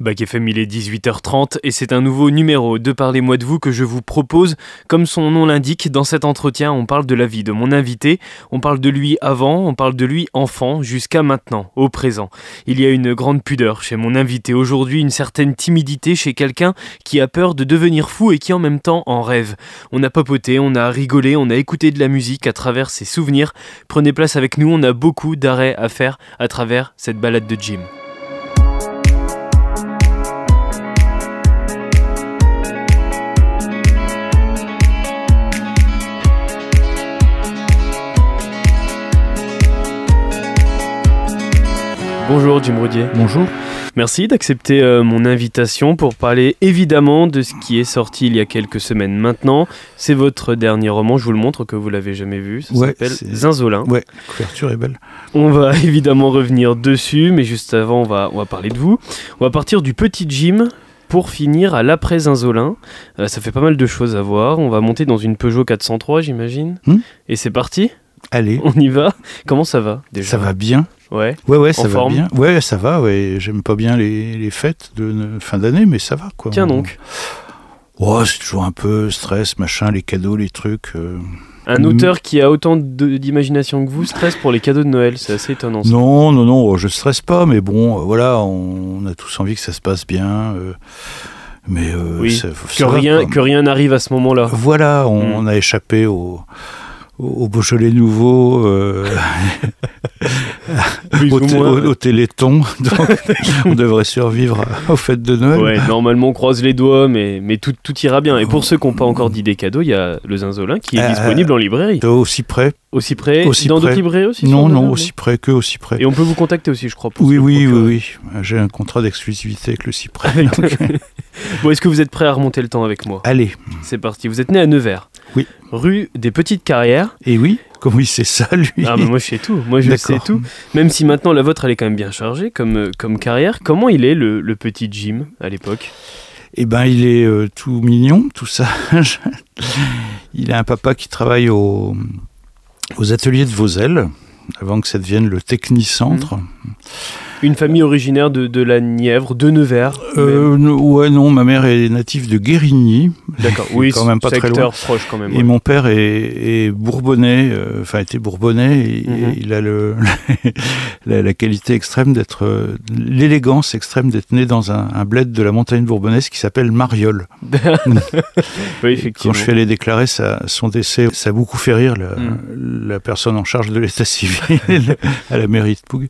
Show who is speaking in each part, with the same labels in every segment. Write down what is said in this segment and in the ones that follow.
Speaker 1: Bac FM, il est 18h30 et c'est un nouveau numéro de Parlez-moi de vous que je vous propose. Comme son nom l'indique, dans cet entretien, on parle de la vie de mon invité, on parle de lui avant, on parle de lui enfant, jusqu'à maintenant, au présent. Il y a une grande pudeur chez mon invité aujourd'hui, une certaine timidité chez quelqu'un qui a peur de devenir fou et qui en même temps en rêve. On a papoté, on a rigolé, on a écouté de la musique à travers ses souvenirs. Prenez place avec nous, on a beaucoup d'arrêts à faire à travers cette balade de Jim. Bonjour Jim Rodier.
Speaker 2: Bonjour.
Speaker 1: Merci d'accepter euh, mon invitation pour parler évidemment de ce qui est sorti il y a quelques semaines maintenant. C'est votre dernier roman, je vous le montre que vous l'avez jamais vu. Ça
Speaker 2: Ouais,
Speaker 1: s'appelle Zinzolin.
Speaker 2: Ouais, couverture est belle.
Speaker 1: On va évidemment revenir dessus, mais juste avant, on va, on va parler de vous. On va partir du petit Jim pour finir à l'après Zinzolin. Euh, ça fait pas mal de choses à voir. On va monter dans une Peugeot 403, j'imagine.
Speaker 2: Hmm.
Speaker 1: Et c'est parti
Speaker 2: Allez,
Speaker 1: On y va Comment ça va déjà?
Speaker 2: Ça va bien.
Speaker 1: Ouais.
Speaker 2: Ouais, ouais, ça
Speaker 1: En
Speaker 2: va
Speaker 1: forme
Speaker 2: bien. Ouais, ça va. Ouais, j'aime pas bien les, les fêtes de fin d'année, mais ça va quoi.
Speaker 1: Tiens donc.
Speaker 2: Oh, c'est toujours un peu stress, machin, les cadeaux, les trucs. euh.
Speaker 1: Un auteur qui a autant d'imagination que vous stresse pour les cadeaux de Noël. C'est assez étonnant. ça.
Speaker 2: Non, non, non, je stresse pas, mais bon, euh, voilà, on, a tous envie que ça se passe bien. euh, mais euh,
Speaker 1: Oui,
Speaker 2: ça-
Speaker 1: Que
Speaker 2: ça
Speaker 1: rien, que rien n'arrive à ce moment-là.
Speaker 2: Voilà, on,
Speaker 1: Mm.
Speaker 2: on a échappé au, au, au Beaujolais nouveau, euh, au, au Téléthon. Donc, on devrait survivre aux fêtes de Noël.
Speaker 1: Ouais, normalement on croise les doigts, mais, mais tout, tout ira bien. Et pour ceux qui n'ont pas encore d'idée cadeau, il y a le Zinzolin qui est
Speaker 2: Euh,
Speaker 1: disponible en librairie.
Speaker 2: Aussi près
Speaker 1: Aussi près,
Speaker 2: aussi
Speaker 1: dans d'autres librairies aussi
Speaker 2: Non, non, aussi près que aussi près.
Speaker 1: Et on peut vous contacter aussi, je crois. pour
Speaker 2: Oui, oui, oui, oui. J'ai un contrat d'exclusivité avec le Cyprès.
Speaker 1: Bon, est-ce que vous êtes prêt à remonter le temps avec moi?
Speaker 2: Allez,
Speaker 1: C'est parti. Vous êtes né à Nevers.
Speaker 2: Oui.
Speaker 1: Rue des Petites Carrières.
Speaker 2: et oui, comment il sait ça, lui?
Speaker 1: Ah, mais moi je sais tout. Moi je sais tout. Même si maintenant la vôtre elle est quand même bien chargée comme, euh, comme carrière. Comment il est le, le petit Jim à l'époque?
Speaker 2: Eh ben, il est euh, tout mignon, tout sage. il a un papa qui travaille au- aux ateliers de Vosel, avant que ça devienne le Technicentre.
Speaker 1: Mmh. Une famille originaire de, de la Nièvre, de Nevers.
Speaker 2: Euh, ouais, non, ma mère est native de Guérigny.
Speaker 1: D'accord. Oui,
Speaker 2: quand même pas très
Speaker 1: secteur proche quand même.
Speaker 2: Et mon père est, est bourbonnais, euh, enfin était bourbonnais, et,
Speaker 1: Mhm.
Speaker 2: et il a le, la, la qualité extrême d'être, euh, l'élégance extrême d'être né dans un, un bled de la montagne bourbonnaise qui s'appelle Mariol.
Speaker 1: oui,
Speaker 2: Quand
Speaker 1: effectivement.
Speaker 2: je suis allé déclarer sa- son décès, ça a beaucoup fait rire la,
Speaker 1: Mhm.
Speaker 2: la personne en charge de l'état civil à la mairie de Pougue.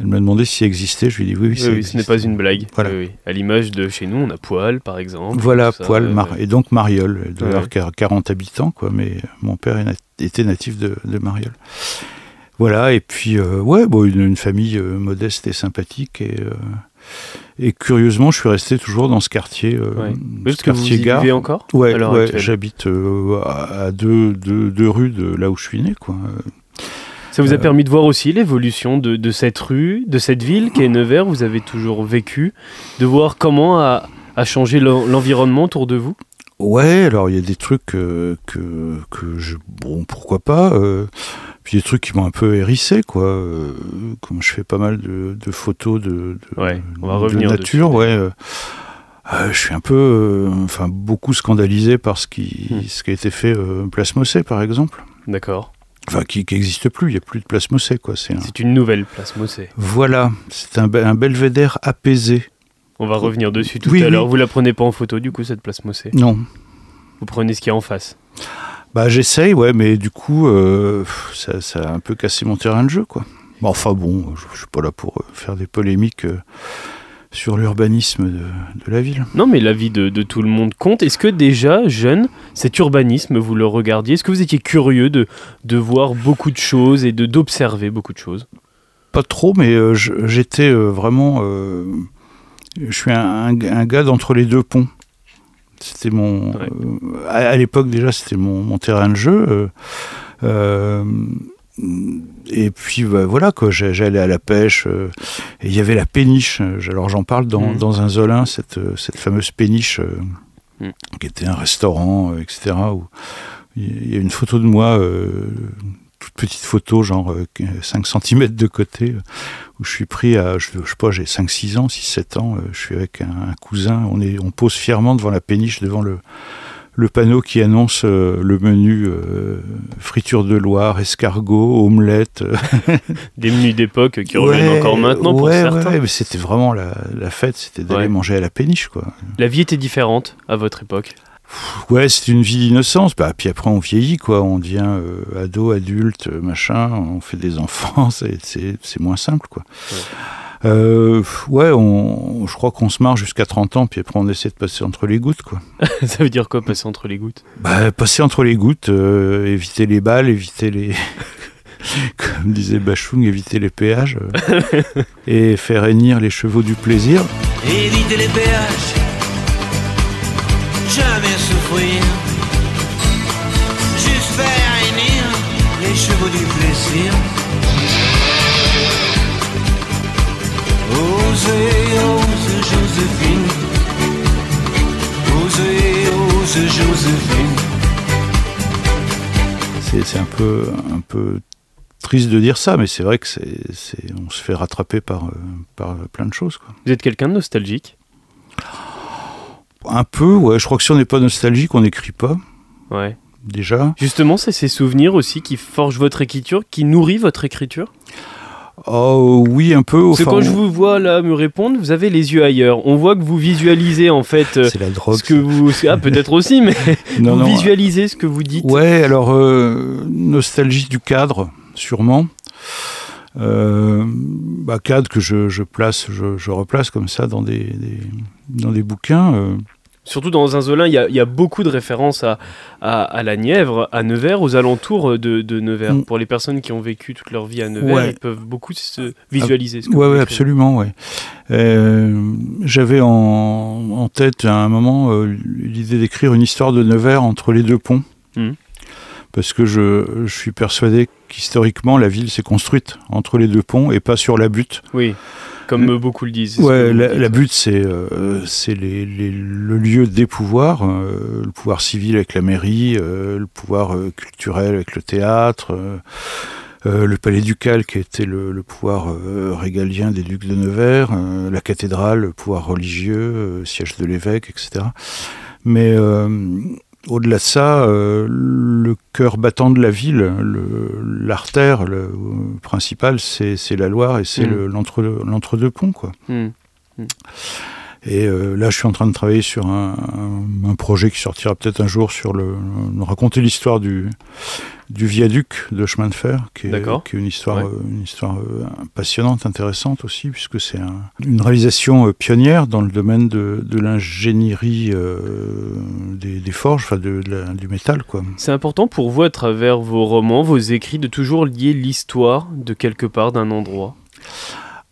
Speaker 2: Elle m'a demandé s'il existait, je lui ai dit oui, oui,
Speaker 1: Oui, oui, ce n'est pas une blague.
Speaker 2: Voilà.
Speaker 1: Oui. À l'image de chez nous, on a Poil, par exemple.
Speaker 2: Voilà,
Speaker 1: ça,
Speaker 2: poil,
Speaker 1: euh,
Speaker 2: Mar- et donc Mariol, doit
Speaker 1: Ouais.
Speaker 2: avoir quar- 40 habitants, quoi, mais mon père était natif de, de Mariol. Voilà, et puis, euh, ouais, bon, une, une famille euh, modeste et sympathique, et, euh, et curieusement, je suis resté toujours dans ce quartier,
Speaker 1: Ouais.
Speaker 2: ce
Speaker 1: vous y
Speaker 2: gare.
Speaker 1: vivez encore
Speaker 2: Ouais, j'habite à à deux, deux, deux rues de là où je suis né, quoi.
Speaker 1: Ça vous a
Speaker 2: Euh,
Speaker 1: permis de voir aussi l'évolution de, de cette rue, de cette ville qui est Nevers, où vous avez toujours vécu, de voir comment a, a changé l'en- l'environnement autour de vous?
Speaker 2: Ouais, alors il y a des trucs euh, que, que je. Bon, pourquoi pas. euh, puis des trucs qui m'ont un peu hérissé, quoi. euh, comme je fais pas mal de, de photos de, de,
Speaker 1: Ouais, on va
Speaker 2: de
Speaker 1: revenir
Speaker 2: nature,
Speaker 1: dessus.
Speaker 2: ouais. je suis un peu. Enfin, beaucoup scandalisé par ce qui,
Speaker 1: Hmm.
Speaker 2: ce qui a été fait Place Mossé, par exemple.
Speaker 1: D'accord.
Speaker 2: Enfin, qui n'existe plus, il n'y a plus de Place Mossé, quoi. C'est un-
Speaker 1: C'est une nouvelle place Mossé.
Speaker 2: Voilà, c'est un, be- un belvédère apaisé.
Speaker 1: On va revenir dessus tout
Speaker 2: Oui,
Speaker 1: à
Speaker 2: oui.
Speaker 1: l'heure. Vous la prenez pas en photo, du coup, cette place Mossé
Speaker 2: Non,
Speaker 1: Vous prenez ce qu'il y a en face?
Speaker 2: Bah j'essaye, ouais, mais du coup, euh, ça, ça a un peu cassé mon terrain de jeu, quoi. Enfin bon, je, je suis pas là pour euh, faire des polémiques euh, sur l'urbanisme de, de la ville.
Speaker 1: Non, mais la vie de, de tout le monde compte. Est-ce que déjà, jeune, cet urbanisme, vous le regardiez Est-ce que vous étiez curieux de, de voir beaucoup de choses et de d'observer beaucoup de choses?
Speaker 2: Pas trop, mais euh, j'étais euh, vraiment... euh, je suis un, un- un gars d'entre les deux ponts. C'était mon...
Speaker 1: Ouais.
Speaker 2: à à l'époque déjà, c'était mon, mon terrain de jeu. Et puis bah, voilà, quoi, j'allais à la pêche. euh, et il y avait la péniche. euh, Alors j'en parle dans, dans un Zolin, cette, euh, cette fameuse péniche euh,
Speaker 1: Mhm.
Speaker 2: qui était un restaurant, euh, etc. Où il y a une photo de moi toute petite photo, genre 5 cm de côté, où je suis pris à, je, sais pas, j'ai 5-6 ans, 6-7 ans, je suis avec un, cousin, on, est, on pose fièrement devant la péniche, devant le, le panneau qui annonce euh, le menu euh, friture de Loire, escargot, omelette.
Speaker 1: Des menus d'époque qui reviennent encore maintenant pour certains.
Speaker 2: Ouais, mais c'était vraiment la, fête, c'était d'aller manger à la péniche. Quoi.
Speaker 1: La vie était différente à votre époque
Speaker 2: Ouais, c'était une vie d'innocence. Bah, puis après, on vieillit, quoi. On devient euh, ado, adulte, machin. On fait des enfants. C'est moins simple, quoi. Euh, ouais, on, je crois qu'on se marre jusqu'à 30 ans, puis après on essaie de passer entre les gouttes, quoi.
Speaker 1: Ça veut dire quoi, passer entre les gouttes?
Speaker 2: Bah, Passer entre les gouttes, euh, éviter les balles, éviter les... Comme disait Bachung, éviter les péages euh, et faire hennir les chevaux du plaisir.
Speaker 3: Éviter les péages, jamais souffrir, juste faire hennir les chevaux du plaisir. Joséphine. Joséphine.
Speaker 2: C'est un peu, un peu triste de dire ça, mais c'est vrai que c'est, on se fait rattraper par, euh, par plein de choses. Quoi.
Speaker 1: Vous êtes quelqu'un de nostalgique?
Speaker 2: Un peu, ouais. Je crois que si on n'est pas nostalgique, on n'écrit pas.
Speaker 1: Ouais.
Speaker 2: Déjà.
Speaker 1: Justement, c'est ces souvenirs aussi qui forgent votre écriture, qui nourrit votre écriture?
Speaker 2: Oh oui, un peu.
Speaker 1: C'est quand je vous vois là me répondre, vous avez les yeux ailleurs. On voit que vous visualisez en fait.
Speaker 2: Euh, c'est la drogue.
Speaker 1: Ce que vous, ah peut-être aussi, mais vous visualisez ce que vous dites.
Speaker 2: Ouais, alors euh, nostalgie du cadre, sûrement. Euh, bah, cadre que je, place, je, replace comme ça dans des, dans des bouquins.
Speaker 1: Surtout dans Zinzolin, il y, a, beaucoup de références à, à, la Nièvre, à Nevers, aux alentours de, Nevers. Mm. Pour les personnes qui ont vécu toute leur vie à Nevers, ils peuvent beaucoup se visualiser.
Speaker 2: Oui, ouais, absolument. Ouais. Euh, j'avais en, tête à un moment euh, l'idée d'écrire une histoire de Nevers entre les deux ponts. Mm. Parce que je, je suis persuadé qu'historiquement, la ville s'est construite entre les deux ponts et pas sur la butte.
Speaker 1: Oui comme beaucoup le disent.
Speaker 2: Ouais, la, butte, c'est euh, les, le lieu des pouvoirs, euh, le pouvoir civil avec la mairie, euh, le pouvoir culturel avec le théâtre, le palais ducal qui était le, le pouvoir régalien des ducs de Nevers, la cathédrale, le pouvoir religieux, siège de l'évêque, etc. Mais au-delà de ça, euh, le cœur battant de la ville, l'artère le, principale, c'est la Loire et c'est mm. l'entre-deux-ponts. quoi. Mm. Mm. Et euh, là, je suis en train de travailler sur un, projet qui sortira peut-être un jour sur le, raconter l'histoire du, du viaduc de chemin de fer, qui est, une histoire, euh, une histoire euh, passionnante, intéressante aussi, puisque c'est une réalisation pionnière dans le domaine de, l'ingénierie des, forges, enfin de, du métal.
Speaker 1: C'est important pour vous, à travers vos romans, vos écrits, de toujours lier l'histoire de quelque part, d'un endroit?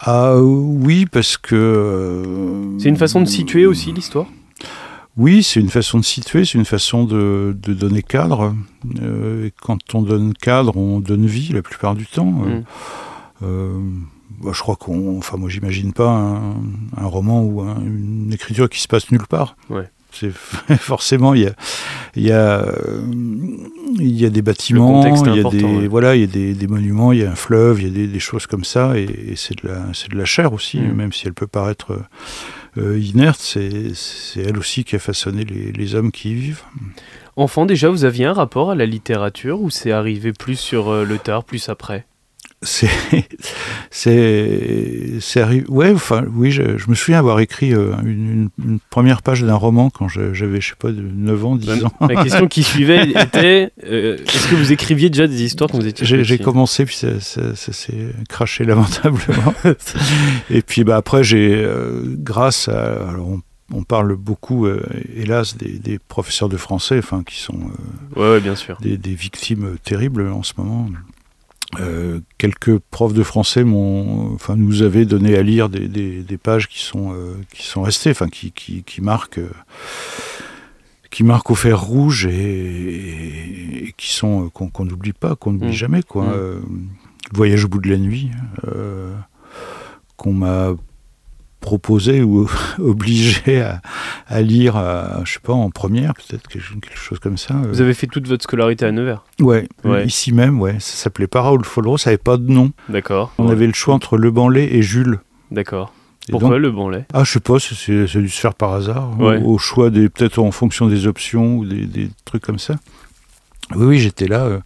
Speaker 2: Ah oui, parce que... Euh,
Speaker 1: c'est une façon de situer aussi l'histoire?
Speaker 2: Oui, c'est une façon de situer, c'est une façon de, donner cadre. Euh, et quand on donne cadre, on donne vie la plupart du temps. Euh, mm. bah, je crois qu'on... Enfin, moi, j'imagine pas un, roman ou une écriture qui se passe nulle part.
Speaker 1: Ouais.
Speaker 2: C'est forcément il y a il y a il y a des bâtiments, il y a des voilà, il y a des, des, monuments, il y a un fleuve, il y a des, des choses comme ça et, c'est de la c'est de la chair aussi, mm. même si elle peut paraître euh, inerte, c'est elle aussi qui a façonné les, les, hommes qui y vivent.
Speaker 1: Enfant déjà, vous aviez un rapport à la littérature ou c'est arrivé plus sur euh, le tard, plus après?
Speaker 2: c'est c'est c'est ouais enfin oui je, me souviens avoir écrit euh, une, première page d'un roman quand j'avais je sais pas de 9 ans 10 ans
Speaker 1: la question qui suivait était euh, est-ce que vous écriviez déjà des histoires quand vous étiez
Speaker 2: j'ai commencé puis ça, s'est craché lamentablement et puis bah après j'ai euh, grâce à alors on, parle beaucoup, hélas, des, professeurs de français, enfin, qui sont
Speaker 1: ouais, bien sûr.
Speaker 2: Des, des, victimes terribles en ce moment. Euh, quelques profs de français m'ont, enfin, nous avaient donné à lire des, des, pages qui sont, euh, qui sont restées, enfin, qui, qui, qui marquent, euh, qui marquent au fer rouge et, qui sont qu'on n'oublie pas, qu'on n'oublie mmh. jamais, quoi. Mmh. Voyage au bout de la nuit, qu'on m'a proposé ou obligé à, à lire, à, je sais pas, en première, peut-être quelque, chose comme ça. euh.
Speaker 1: Vous avez fait toute votre scolarité à Nevers
Speaker 2: Ouais,
Speaker 1: Ouais.
Speaker 2: ici même, ouais. Ça s'appelait pas Raoul Follereau, ça avait pas de nom.
Speaker 1: D'accord.
Speaker 2: On
Speaker 1: Ouais.
Speaker 2: avait le choix entre Le Banlay et Jules.
Speaker 1: D'accord.
Speaker 2: Et
Speaker 1: Pourquoi
Speaker 2: donc-
Speaker 1: le bon lait
Speaker 2: Ah, je sais pas, c'est- dû se faire par hasard, au-
Speaker 1: Ouais.
Speaker 2: au, choix des, peut-être en fonction des options ou des, des trucs comme ça. Oui, oui, j'étais là. euh,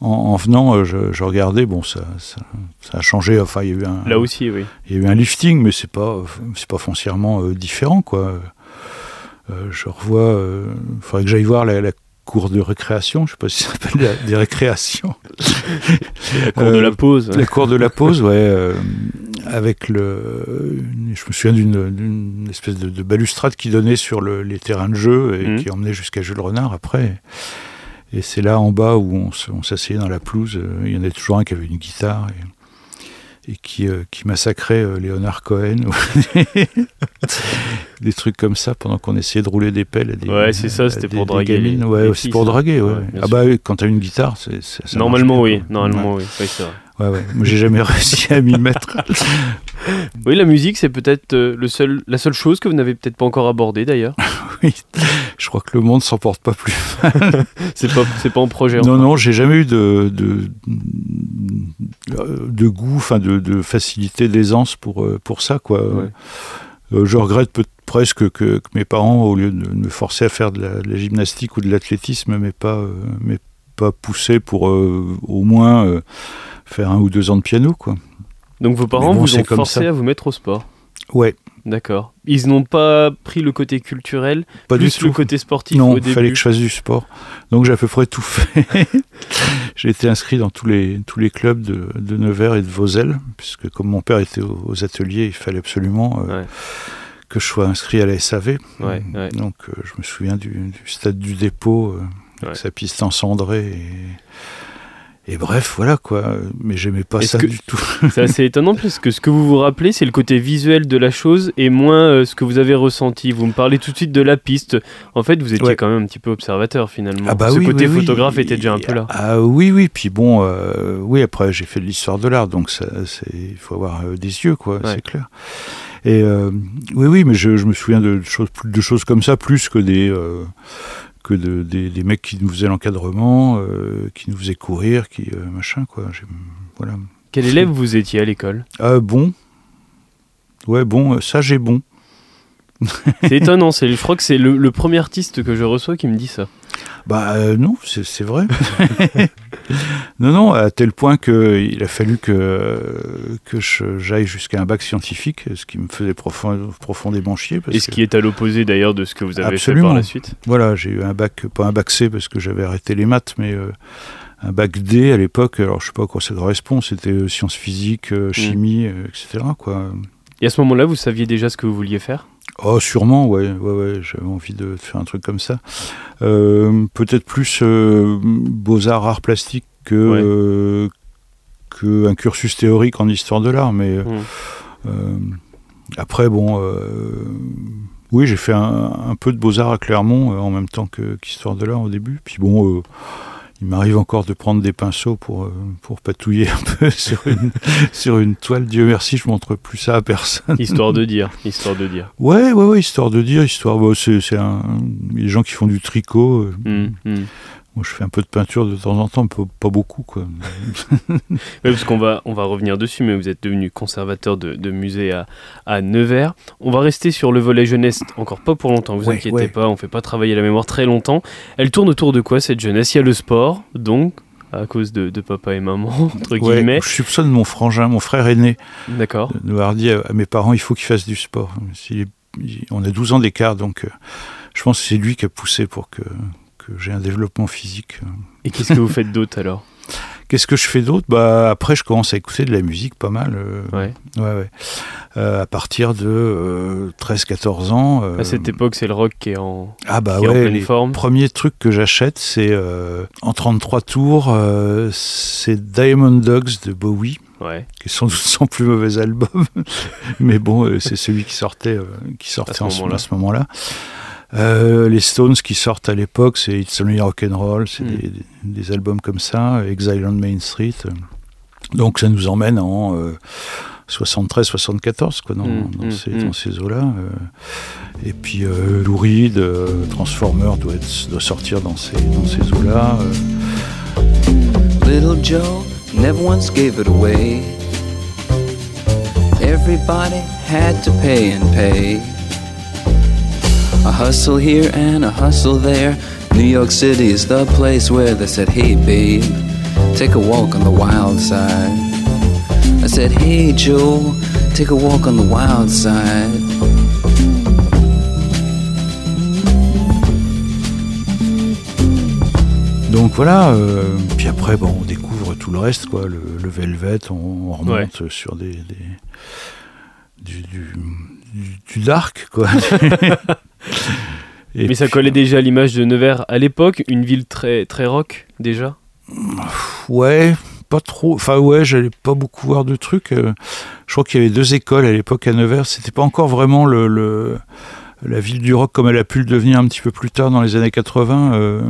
Speaker 2: en, en venant, euh, je, je regardais, bon, ça, ça, ça a changé. Enfin, il y a eu un,
Speaker 1: Là aussi, oui.
Speaker 2: il y a eu un lifting, mais c'est pas, c'est pas foncièrement euh, différent, quoi. Euh, je revois, il faudrait que j'aille voir la, la cour de récréation, je sais pas si ça s'appelle la- des récréations.
Speaker 1: La cour de la pause.
Speaker 2: La cour de la pause, ouais, euh, avec le. Je me souviens d'une- espèce de, de balustrade qui donnait sur le- les terrains de jeu et
Speaker 1: Mhm.
Speaker 2: qui emmenait jusqu'à Jules Renard après. Et c'est là en bas où on, se- on s'asseyait dans la pelouse. euh, Il y en avait toujours un qui avait une guitare et, et qui, euh, qui massacrait euh, Léonard Cohen. des trucs comme ça pendant qu'on essayait de rouler des pelles. à des-
Speaker 1: Ouais, c'est ça, c'était pour draguer les-
Speaker 2: Ouais, c'est pour draguer, ouais. Ah bah quand t'as une guitare, c'est,
Speaker 1: Normalement, oui. Normalement,
Speaker 2: Ouais.
Speaker 1: oui. Oui, c'est vrai.
Speaker 2: Ouais, ouais. Moi, j'ai jamais réussi à m'y mettre.
Speaker 1: Oui, la musique, c'est peut-être euh, le seul, la seule chose que vous n'avez peut-être pas encore abordée d'ailleurs.
Speaker 2: oui. Je crois que le monde s'en porte pas plus.
Speaker 1: C'est pas, c'est pas en projet.
Speaker 2: Non,
Speaker 1: encore.
Speaker 2: non, j'ai jamais eu de, de, de goût, enfin de, de facilité, d'aisance pour, euh, pour ça, quoi.
Speaker 1: Ouais.
Speaker 2: Euh, je regrette peut- presque que, que mes parents, au lieu de me forcer à faire de la, de la gymnastique ou de l'athlétisme, m'aient pas, euh, m'aient pas poussé pour euh, au moins faire un ou deux ans de piano, quoi.
Speaker 1: Donc vos parents
Speaker 2: bon,
Speaker 1: vous ont forcé
Speaker 2: ça.
Speaker 1: à vous mettre au sport.
Speaker 2: Ouais,
Speaker 1: D'accord. Ils n'ont pas pris le côté culturel,
Speaker 2: pas
Speaker 1: plus
Speaker 2: du tout.
Speaker 1: le côté sportif
Speaker 2: Non, il fallait que je fasse du sport. Donc j'ai à peu près tout fait. j'ai été inscrit dans tous les, tous les clubs de, de Nevers et de Vosel, puisque comme mon père était aux, aux ateliers, il fallait absolument euh,
Speaker 1: Ouais.
Speaker 2: que je sois inscrit à la SAV.
Speaker 1: Ouais, ouais.
Speaker 2: Donc euh, je me souviens du, du stade du dépôt, euh, avec sa piste encendrée. Et, et bref, voilà quoi. Mais j'aimais pas
Speaker 1: Est-ce
Speaker 2: ça
Speaker 1: que-
Speaker 2: du tout.
Speaker 1: C'est assez étonnant parce que ce que vous vous rappelez, c'est le côté visuel de la chose et moins euh, ce que vous avez ressenti. Vous me parlez tout de suite de la piste. En fait, vous étiez
Speaker 2: Ouais.
Speaker 1: quand même un petit peu observateur finalement.
Speaker 2: Ah bah
Speaker 1: ce
Speaker 2: oui,
Speaker 1: côté
Speaker 2: oui, oui.
Speaker 1: photographe était déjà un peu là.
Speaker 2: Ah oui, oui. Puis bon, euh, oui, après j'ai fait de l'histoire de l'art, donc ça, c'est, il faut avoir euh, des yeux, quoi,
Speaker 1: Ouais.
Speaker 2: c'est clair. Et euh, oui, oui, mais je, je me souviens de choses, de choses comme ça, plus que des que de, des, des mecs qui nous faisaient l'encadrement, euh, qui nous faisaient courir, qui euh, machin, quoi. Voilà.
Speaker 1: Quel élève vous étiez à l'école?
Speaker 2: Ah bon. Ouais, bon, euh, ça j'ai bon.
Speaker 1: C'est étonnant. C'est, je crois que c'est le, le premier artiste que je reçois qui me dit ça.
Speaker 2: Bah euh, non, c'est c'est vrai. non, non, à tel point qu'il a fallu que, que j'aille jusqu'à un bac scientifique, ce qui me faisait profond- profondément chier. Parce
Speaker 1: Et ce
Speaker 2: que,
Speaker 1: qui est à l'opposé d'ailleurs de ce que vous avez fait par la suite.
Speaker 2: Voilà, j'ai eu un bac, pas un bac C parce que j'avais arrêté les maths, mais euh, un bac D à l'époque. Alors je sais pas à quoi ça correspond, c'était euh, sciences physiques, euh, chimie, euh, etc. Quoi.
Speaker 1: Et à ce moment-là, vous saviez déjà ce que vous vouliez faire?
Speaker 2: Oh, sûrement, ouais, ouais, ouais j'avais envie de faire un truc comme ça. Euh, Peut-être plus euh, beaux-arts, arts plastiques que,
Speaker 1: Ouais.
Speaker 2: euh, que un cursus théorique en histoire de l'art, mais
Speaker 1: Hmm.
Speaker 2: euh, après, bon, euh, oui, j'ai fait un, un peu de beaux-arts à Clermont euh, en même temps qu'histoire de l'art au début. Puis bon, euh, il m'arrive encore de prendre des pinceaux pour, euh, pour patouiller un peu sur une, sur une toile. Dieu merci, je montre plus ça à personne.
Speaker 1: Histoire de dire, histoire de dire.
Speaker 2: Ouais, ouais, ouais, histoire de dire, histoire. bon, c'est, un, des gens qui font du tricot. euh,
Speaker 1: Hmm, hmm.
Speaker 2: Moi, je fais un peu de peinture de temps en temps, pas, beaucoup, quoi.
Speaker 1: Ouais, parce qu'on va, on va revenir dessus, mais vous êtes devenu conservateur de, de musée à, à Nevers. On va rester sur le volet jeunesse encore pas pour longtemps, vous
Speaker 2: Ouais,
Speaker 1: inquiétez
Speaker 2: ouais.
Speaker 1: pas, on fait pas travailler la mémoire très longtemps. Elle tourne autour de quoi cette jeunesse? Il y a le sport, donc, à cause de, de papa et maman, entre
Speaker 2: Ouais,
Speaker 1: guillemets.
Speaker 2: je soupçonne mon frangin, mon frère aîné,
Speaker 1: D'accord.
Speaker 2: de nous avoir dit à, à mes parents, il faut qu'il fasse du sport. Est- on a 12 ans d'écart, donc euh, je pense que c'est lui qui a poussé pour que j'ai un développement physique.
Speaker 1: Et qu'est-ce que vous faites d'autre alors
Speaker 2: Qu'est-ce que je fais d'autre? Bah, Après, je commence à écouter de la musique pas mal. euh,
Speaker 1: Ouais.
Speaker 2: ouais, ouais. Euh, à partir de euh, 13-14 ans. euh,
Speaker 1: À cette époque, c'est le rock qui est en,
Speaker 2: Ah bah
Speaker 1: qui est en
Speaker 2: ouais,
Speaker 1: pleine
Speaker 2: les
Speaker 1: forme.
Speaker 2: premiers trucs que j'achète, c'est euh, en 33 tours, euh, c'est Diamond Dogs de Bowie,
Speaker 1: Ouais.
Speaker 2: qui est sans doute son plus mauvais album, mais bon, euh, c'est celui qui sortait, euh, qui sortait
Speaker 1: À ce- moment-là.
Speaker 2: Euh, les Stones qui sortent à l'époque, c'est It's Only Rock'n'Roll, c'est
Speaker 1: Mm.
Speaker 2: des, des- albums comme ça, Exile on Main Street. Donc ça nous emmène en, euh, 73-74 quoi dans,
Speaker 1: Mm,
Speaker 2: dans
Speaker 1: mm,
Speaker 2: ces,
Speaker 1: mm.
Speaker 2: dans ces eaux-là. euh. et puis euh, Lou Reed, euh, Transformer doit, être- doit sortir dans ces, dans ces eaux-là. euh.
Speaker 4: Little Joe never once gave it away. Everybody had to pay and pay. A hustle here and a hustle there. New York City is the place where they said, Hey babe, take a walk on the wild side. I said, Hey Joe, take a walk on the wild side.
Speaker 2: Donc voilà, euh, puis après bon, on découvre tout le reste, quoi, le, le Velvet, on, on remonte sur des, des- du, du, du- du dark, quoi. Et
Speaker 1: Mais ça collait déjà à l'image de Nevers à l'époque, une ville très, très rock déjà?
Speaker 2: Ouais, pas trop. Enfin ouais, j'allais pas beaucoup voir de trucs. euh, je crois qu'il y avait deux écoles à l'époque à Nevers. C'était pas encore vraiment le, le- la ville du rock comme elle a pu le devenir un petit peu plus tard dans les années 80. euh,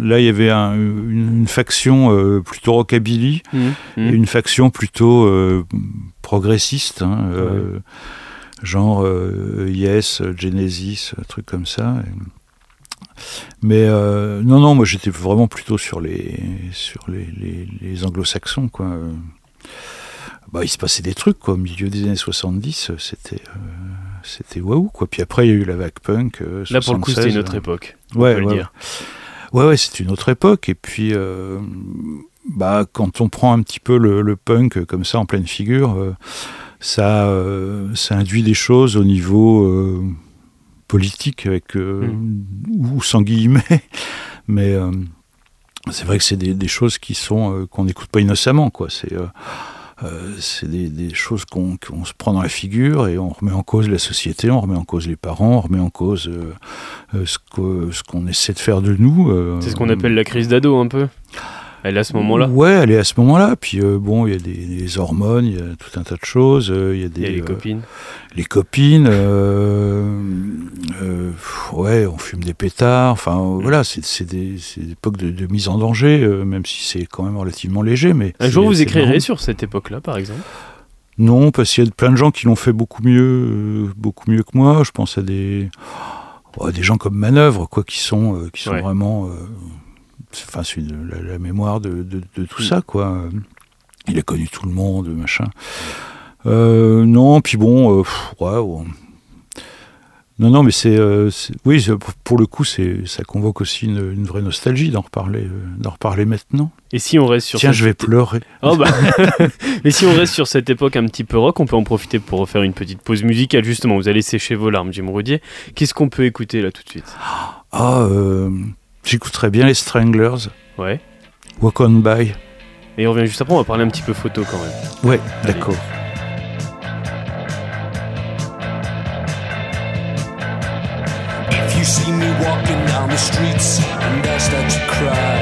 Speaker 2: là, il y avait un- une, une faction euh, plutôt rockabilly
Speaker 1: Mhm.
Speaker 2: et une faction plutôt euh, progressiste, hein, euh, genre euh, Yes, Genesis, un truc comme ça. Mais euh, non, non, moi j'étais vraiment plutôt sur les sur les, les- les anglo-saxons, quoi. Bah, il se passait des trucs, quoi. Au milieu des années 70, euh, c'était euh, c'était waouh, quoi. Puis après, il y a eu la vague punk. euh,
Speaker 1: Là pour le coup c'était une
Speaker 2: 76,
Speaker 1: autre époque.
Speaker 2: Ouais, ouais,
Speaker 1: dire.
Speaker 2: Ouais, ouais, c'est une autre époque. Et puis, bah, quand on prend un petit peu le, le punk comme ça en pleine figure, ça, euh, ça induit des choses au niveau euh, politique, avec euh, ou sans guillemets. Mais c'est vrai que c'est des, des choses qui sont qu'on n'écoute pas innocemment, quoi. C'est euh, c'est des, des choses qu'on se prend dans la figure et on remet en cause la société, on remet en cause les parents, on remet en cause euh, euh, ce qu'on essaie de faire de nous.
Speaker 1: C'est ce qu'on appelle la crise d'ado un peu. Elle est à ce moment-là?
Speaker 2: Ouais, elle est à ce moment-là. Puis euh, bon, il y a des, des hormones, il y a tout un tas de choses. euh, Il y a des
Speaker 1: Il y a les
Speaker 2: euh,
Speaker 1: copines.
Speaker 2: les copines. euh, ouais, on fume des pétards. Enfin, voilà, c'est des, époques de, de mise en danger, même si c'est quand même relativement léger. Mais
Speaker 1: Un jour vous écrirez
Speaker 2: marrant.
Speaker 1: sur cette époque-là par exemple?
Speaker 2: Non, parce qu'il y a plein de gens qui l'ont fait beaucoup mieux, beaucoup mieux que moi. Je pense à des, oh, des gens comme Manœuvre, quoi, qui sont, qui sont
Speaker 1: Ouais.
Speaker 2: vraiment, enfin, c'est la, la mémoire de, de- de tout ça, quoi. Il a connu tout le monde, machin. Euh, non, puis bon, euh, pff, ouais, ouais. Non, non, mais c'est, euh, oui, pour le coup, c'est, ça convoque aussi une, une vraie nostalgie d'en reparler, euh, d'en reparler maintenant.
Speaker 1: Et si on reste sur
Speaker 2: Tiens,
Speaker 1: cette...
Speaker 2: je vais pleurer.
Speaker 1: Oh bah. Mais si on reste sur cette époque un petit peu rock, on peut en profiter pour refaire une petite pause musicale. Justement, vous allez sécher vos larmes, Jim Roudier. Qu'est-ce qu'on peut écouter là tout de suite?
Speaker 2: Ah, euh, j'écouterais bien les Stranglers.
Speaker 1: Ouais.
Speaker 2: Walk on by.
Speaker 1: Et on revient juste après, on va parler un petit peu photo quand même.
Speaker 2: Ouais, d'accord.
Speaker 5: If you see me walking down the streets and I start to cry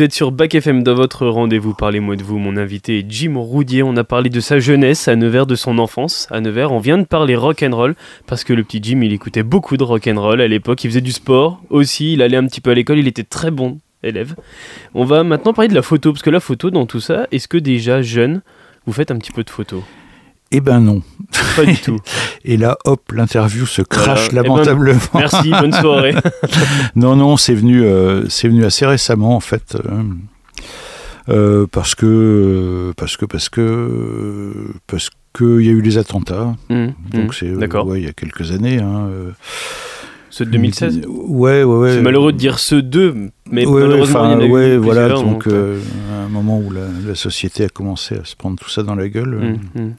Speaker 1: Vous êtes sur Bac FM dans votre rendez-vous Parlez-moi de vous. Mon invité est Jim Roudier. On a parlé de sa jeunesse à Nevers, de son enfance à Nevers. On vient de parler rock and roll parce que le petit Jim, il écoutait beaucoup de rock roll à l'époque. Il faisait du sport aussi. Il allait un petit peu à l'école. Il était très bon élève. On va maintenant parler de la photo parce que la photo dans tout ça, est-ce que déjà jeune, vous faites un petit peu de photos?
Speaker 2: Eh ben non.
Speaker 1: Pas du tout.
Speaker 2: Et là, hop, l'interview se crache
Speaker 1: Voilà. Eh ben,
Speaker 2: lamentablement.
Speaker 1: Merci, bonne soirée.
Speaker 2: Non, non, c'est venu, euh, c'est venu assez récemment en fait, euh, euh, parce que, parce que, parce que, parce que il y a eu les attentats.
Speaker 1: Hum,
Speaker 2: Donc
Speaker 1: hum.
Speaker 2: c'est, euh,
Speaker 1: D'accord.
Speaker 2: ouais, il y a quelques années. hein,
Speaker 1: Ceux de 2016
Speaker 2: Ouais, ouais, ouais.
Speaker 1: C'est malheureux de dire ceux deux, mais
Speaker 2: Ouais, ouais,
Speaker 1: malheureusement,
Speaker 2: enfin,
Speaker 1: il y en a eu
Speaker 2: ouais, voilà,
Speaker 1: plusieurs,
Speaker 2: donc
Speaker 1: euh,
Speaker 2: à un moment où la, la société a commencé à se prendre tout ça dans la gueule. euh,
Speaker 1: hum, hum.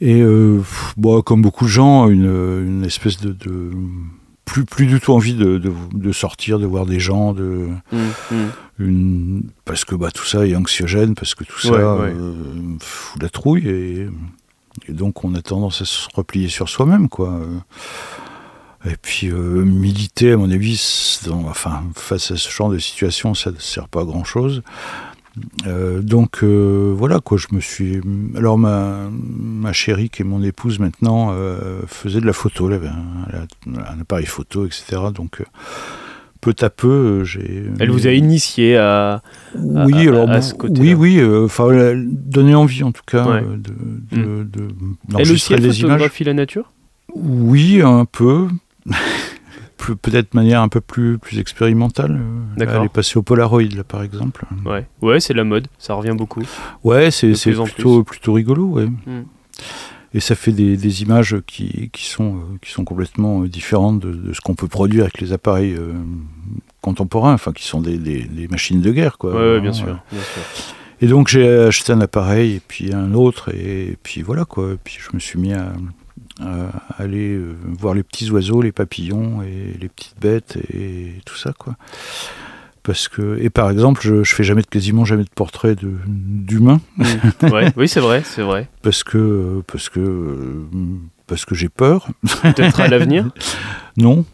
Speaker 2: Et euh, bon, comme beaucoup de gens, une, une espèce de, de- plus, plus du tout envie de, de, de sortir, de voir des gens, de,
Speaker 1: hum.
Speaker 2: une, parce que bah, tout ça est anxiogène, parce que tout ça
Speaker 1: Ouais,
Speaker 2: euh, fout la trouille, et, et donc on a tendance à se replier sur soi-même, quoi. Et puis euh, militer, à mon avis, dans- enfin, face à ce genre de situation, ça ne sert pas à grand-chose. Euh, donc euh, voilà quoi, je me suis. Alors ma, ma chérie qui est mon épouse maintenant euh, faisait de la photo, elle avait un, un appareil photo, etc. Donc euh, peu à peu, euh, j'ai.
Speaker 1: Elle vous a initié à.
Speaker 2: Oui,
Speaker 1: à-
Speaker 2: alors
Speaker 1: à
Speaker 2: bon,
Speaker 1: ce côté-là.
Speaker 2: oui, oui, euh, enfin donner envie en tout cas
Speaker 1: Ouais.
Speaker 2: de, de, de-
Speaker 1: Elle aussi, elle
Speaker 2: des images.
Speaker 1: la nature?
Speaker 2: Oui, un peu. Peut-être de manière un peu plus, plus expérimentale.
Speaker 1: D'accord.
Speaker 2: Elle est passée au Polaroid, là, par exemple.
Speaker 1: Ouais, ouais c'est la mode, ça revient beaucoup.
Speaker 2: Ouais, c'est plutôt, plutôt rigolo, ouais.
Speaker 1: Mm.
Speaker 2: Et ça fait des, des images qui, qui, sont, euh, qui sont complètement euh, différentes de, de ce qu'on peut produire avec les appareils euh, contemporains, enfin qui sont des, des, des machines de guerre, quoi.
Speaker 1: Ouais, ouais, bien sûr, bien sûr.
Speaker 2: Et donc j'ai acheté un appareil et puis un autre et, puis voilà quoi. Et puis je me suis mis à aller euh, voir les petits oiseaux, les papillons et les petites bêtes et tout ça quoi. Parce que et par exemple je, je fais jamais quasiment jamais de portrait d'humains
Speaker 1: Mm. Ouais, oui, c'est vrai, c'est vrai.
Speaker 2: parce que parce que euh, parce que j'ai peur.
Speaker 1: Peut-être à l'avenir?
Speaker 2: Non,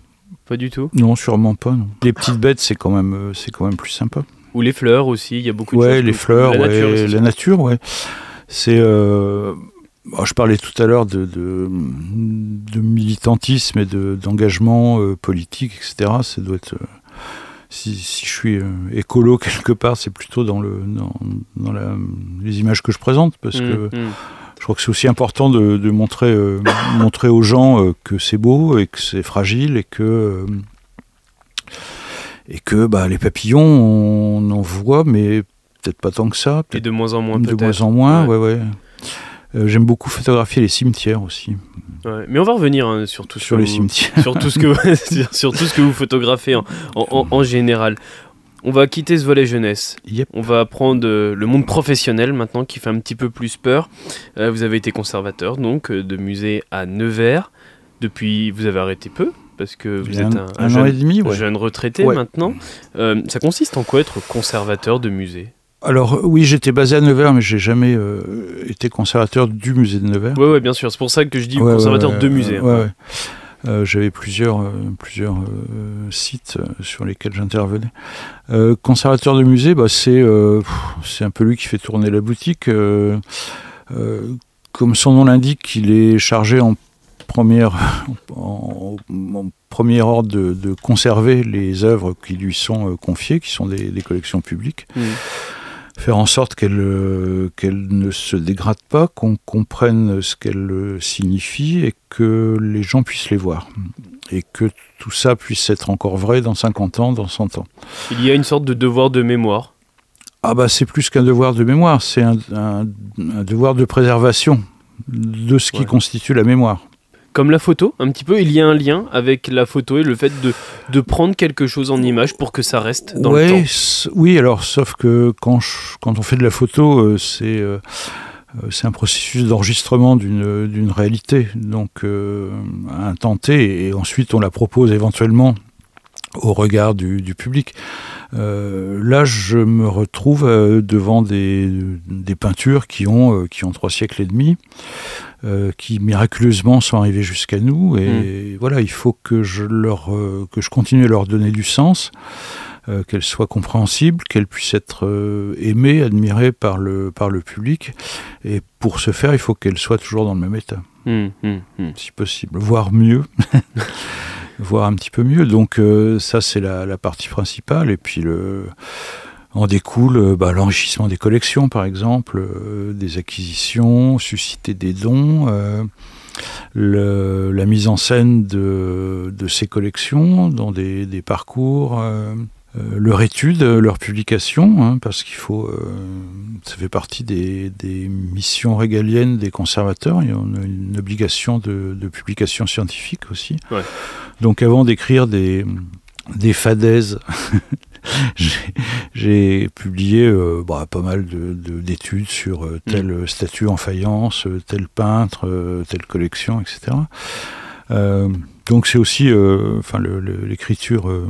Speaker 1: Pas du tout?
Speaker 2: non sûrement pas. Non. Les petites bêtes c'est quand même euh, c'est quand même plus sympa.
Speaker 1: Ou les fleurs aussi, il y a beaucoup de
Speaker 2: Ouais,
Speaker 1: choses.
Speaker 2: les fleurs,
Speaker 1: la nature
Speaker 2: ouais, la nature, ouais. C'est. euh, bon, je parlais tout à l'heure de, de, de militantisme et de- d'engagement euh, politique, etc. Ça doit être. euh, si, si je suis euh, écolo quelque part, c'est plutôt dans, le, dans, dans la- les images que je présente, parce que
Speaker 1: mm.
Speaker 2: je crois que c'est aussi important de, de montrer, euh, montrer aux gens euh, que c'est beau et que c'est fragile et que. euh, et que bah, les papillons, on en voit, mais peut-être pas tant que ça.
Speaker 1: Et de moins en moins
Speaker 2: de moins en moins,
Speaker 1: Ouais.
Speaker 2: ouais, ouais. Euh, J'aime beaucoup photographier les cimetières aussi.
Speaker 1: Ouais. Mais on va revenir hein, sur tout
Speaker 2: Sur les
Speaker 1: vous-
Speaker 2: cimetières.
Speaker 1: sur tout ce que sur, tout ce que vous photographiez en, en- en- en général. On va quitter ce volet jeunesse.
Speaker 2: Yep.
Speaker 1: On va prendre euh, le monde professionnel maintenant qui fait un petit peu plus peur. Euh, vous avez été conservateur donc euh, de musée à Nevers. Depuis, vous avez arrêté peu parce que vous
Speaker 2: Il
Speaker 1: êtes
Speaker 2: un,
Speaker 1: un,
Speaker 2: un an
Speaker 1: jeune,
Speaker 2: et demi, ouais.
Speaker 1: jeune retraité
Speaker 2: Ouais.
Speaker 1: maintenant. Ça consiste en quoi être conservateur de musée?
Speaker 2: Alors euh, oui, j'étais basé à Nevers, mais j'ai jamais euh, été conservateur du musée de Nevers.
Speaker 1: Ouais, ouais, bien sûr. C'est pour ça que je dis
Speaker 2: Ouais,
Speaker 1: conservateur
Speaker 2: ouais,
Speaker 1: de musée. hein.
Speaker 2: Euh, J'avais plusieurs, euh, plusieurs euh, sites euh, sur lesquels j'intervenais. Euh, conservateur de musée, bah, c'est euh, un peu lui qui fait tourner la boutique. euh, euh, comme son nom l'indique, il est chargé en première, en, en premier ordre de, de conserver les œuvres qui lui sont euh, confiées, qui sont des, des collections publiques
Speaker 1: Mm.
Speaker 2: Faire en sorte qu'elle euh, qu'elle ne se dégrade pas, qu'on comprenne ce qu'elle euh, signifie et que les gens puissent les voir. Et que tout ça puisse être encore vrai dans 50 ans, dans 100 ans.
Speaker 1: Il y a une sorte de devoir de mémoire.
Speaker 2: Ah bah c'est plus qu'un devoir de mémoire, c'est un, un- un devoir de préservation de ce qui
Speaker 1: Ouais.
Speaker 2: constitue la mémoire.
Speaker 1: Comme la photo, un petit peu, il y a un lien avec la photo et le fait de, de prendre quelque chose en image pour que ça reste dans
Speaker 2: Ouais,
Speaker 1: le temps.
Speaker 2: oui, alors sauf que quand, je- quand on fait de la photo, euh, c'est euh, euh, c'est un processus d'enregistrement d'une réalité, donc euh, T, et ensuite on la propose éventuellement au regard du, du public. Euh, là, je me retrouve euh, devant des, des peintures qui ont, euh, qui ont trois siècles et demi, euh, qui miraculeusement sont arrivées jusqu'à nous. Et voilà, il faut que je, leur, que je continue à leur donner du sens, euh, qu'elles soient compréhensibles, qu'elles puissent être euh, aimées, admirées par le, par le public. Et pour ce faire, il faut qu'elles soient toujours dans le même état
Speaker 1: hum, hum.
Speaker 2: si possible, voire mieux, voire un petit peu mieux. Donc euh, ça c'est la, partie principale, et puis le, en découle euh, bah, l'enrichissement des collections par exemple, euh, des acquisitions, susciter des dons. la mise en scène de, ces collections dans des, parcours, leur étude, leur publication, hein, parce qu'il faut, euh, ça fait partie des, des missions régaliennes des conservateurs. Il y a une, obligation de, de publication scientifique aussi.
Speaker 1: Ouais.
Speaker 2: Donc avant d'écrire des, des fadaises, j'ai- publié euh, bah, pas mal de- de- d'études sur euh, telle statue en faïence, euh, tel peintre, euh, telle collection, etc. Donc c'est aussi, euh, enfin, l'écriture euh,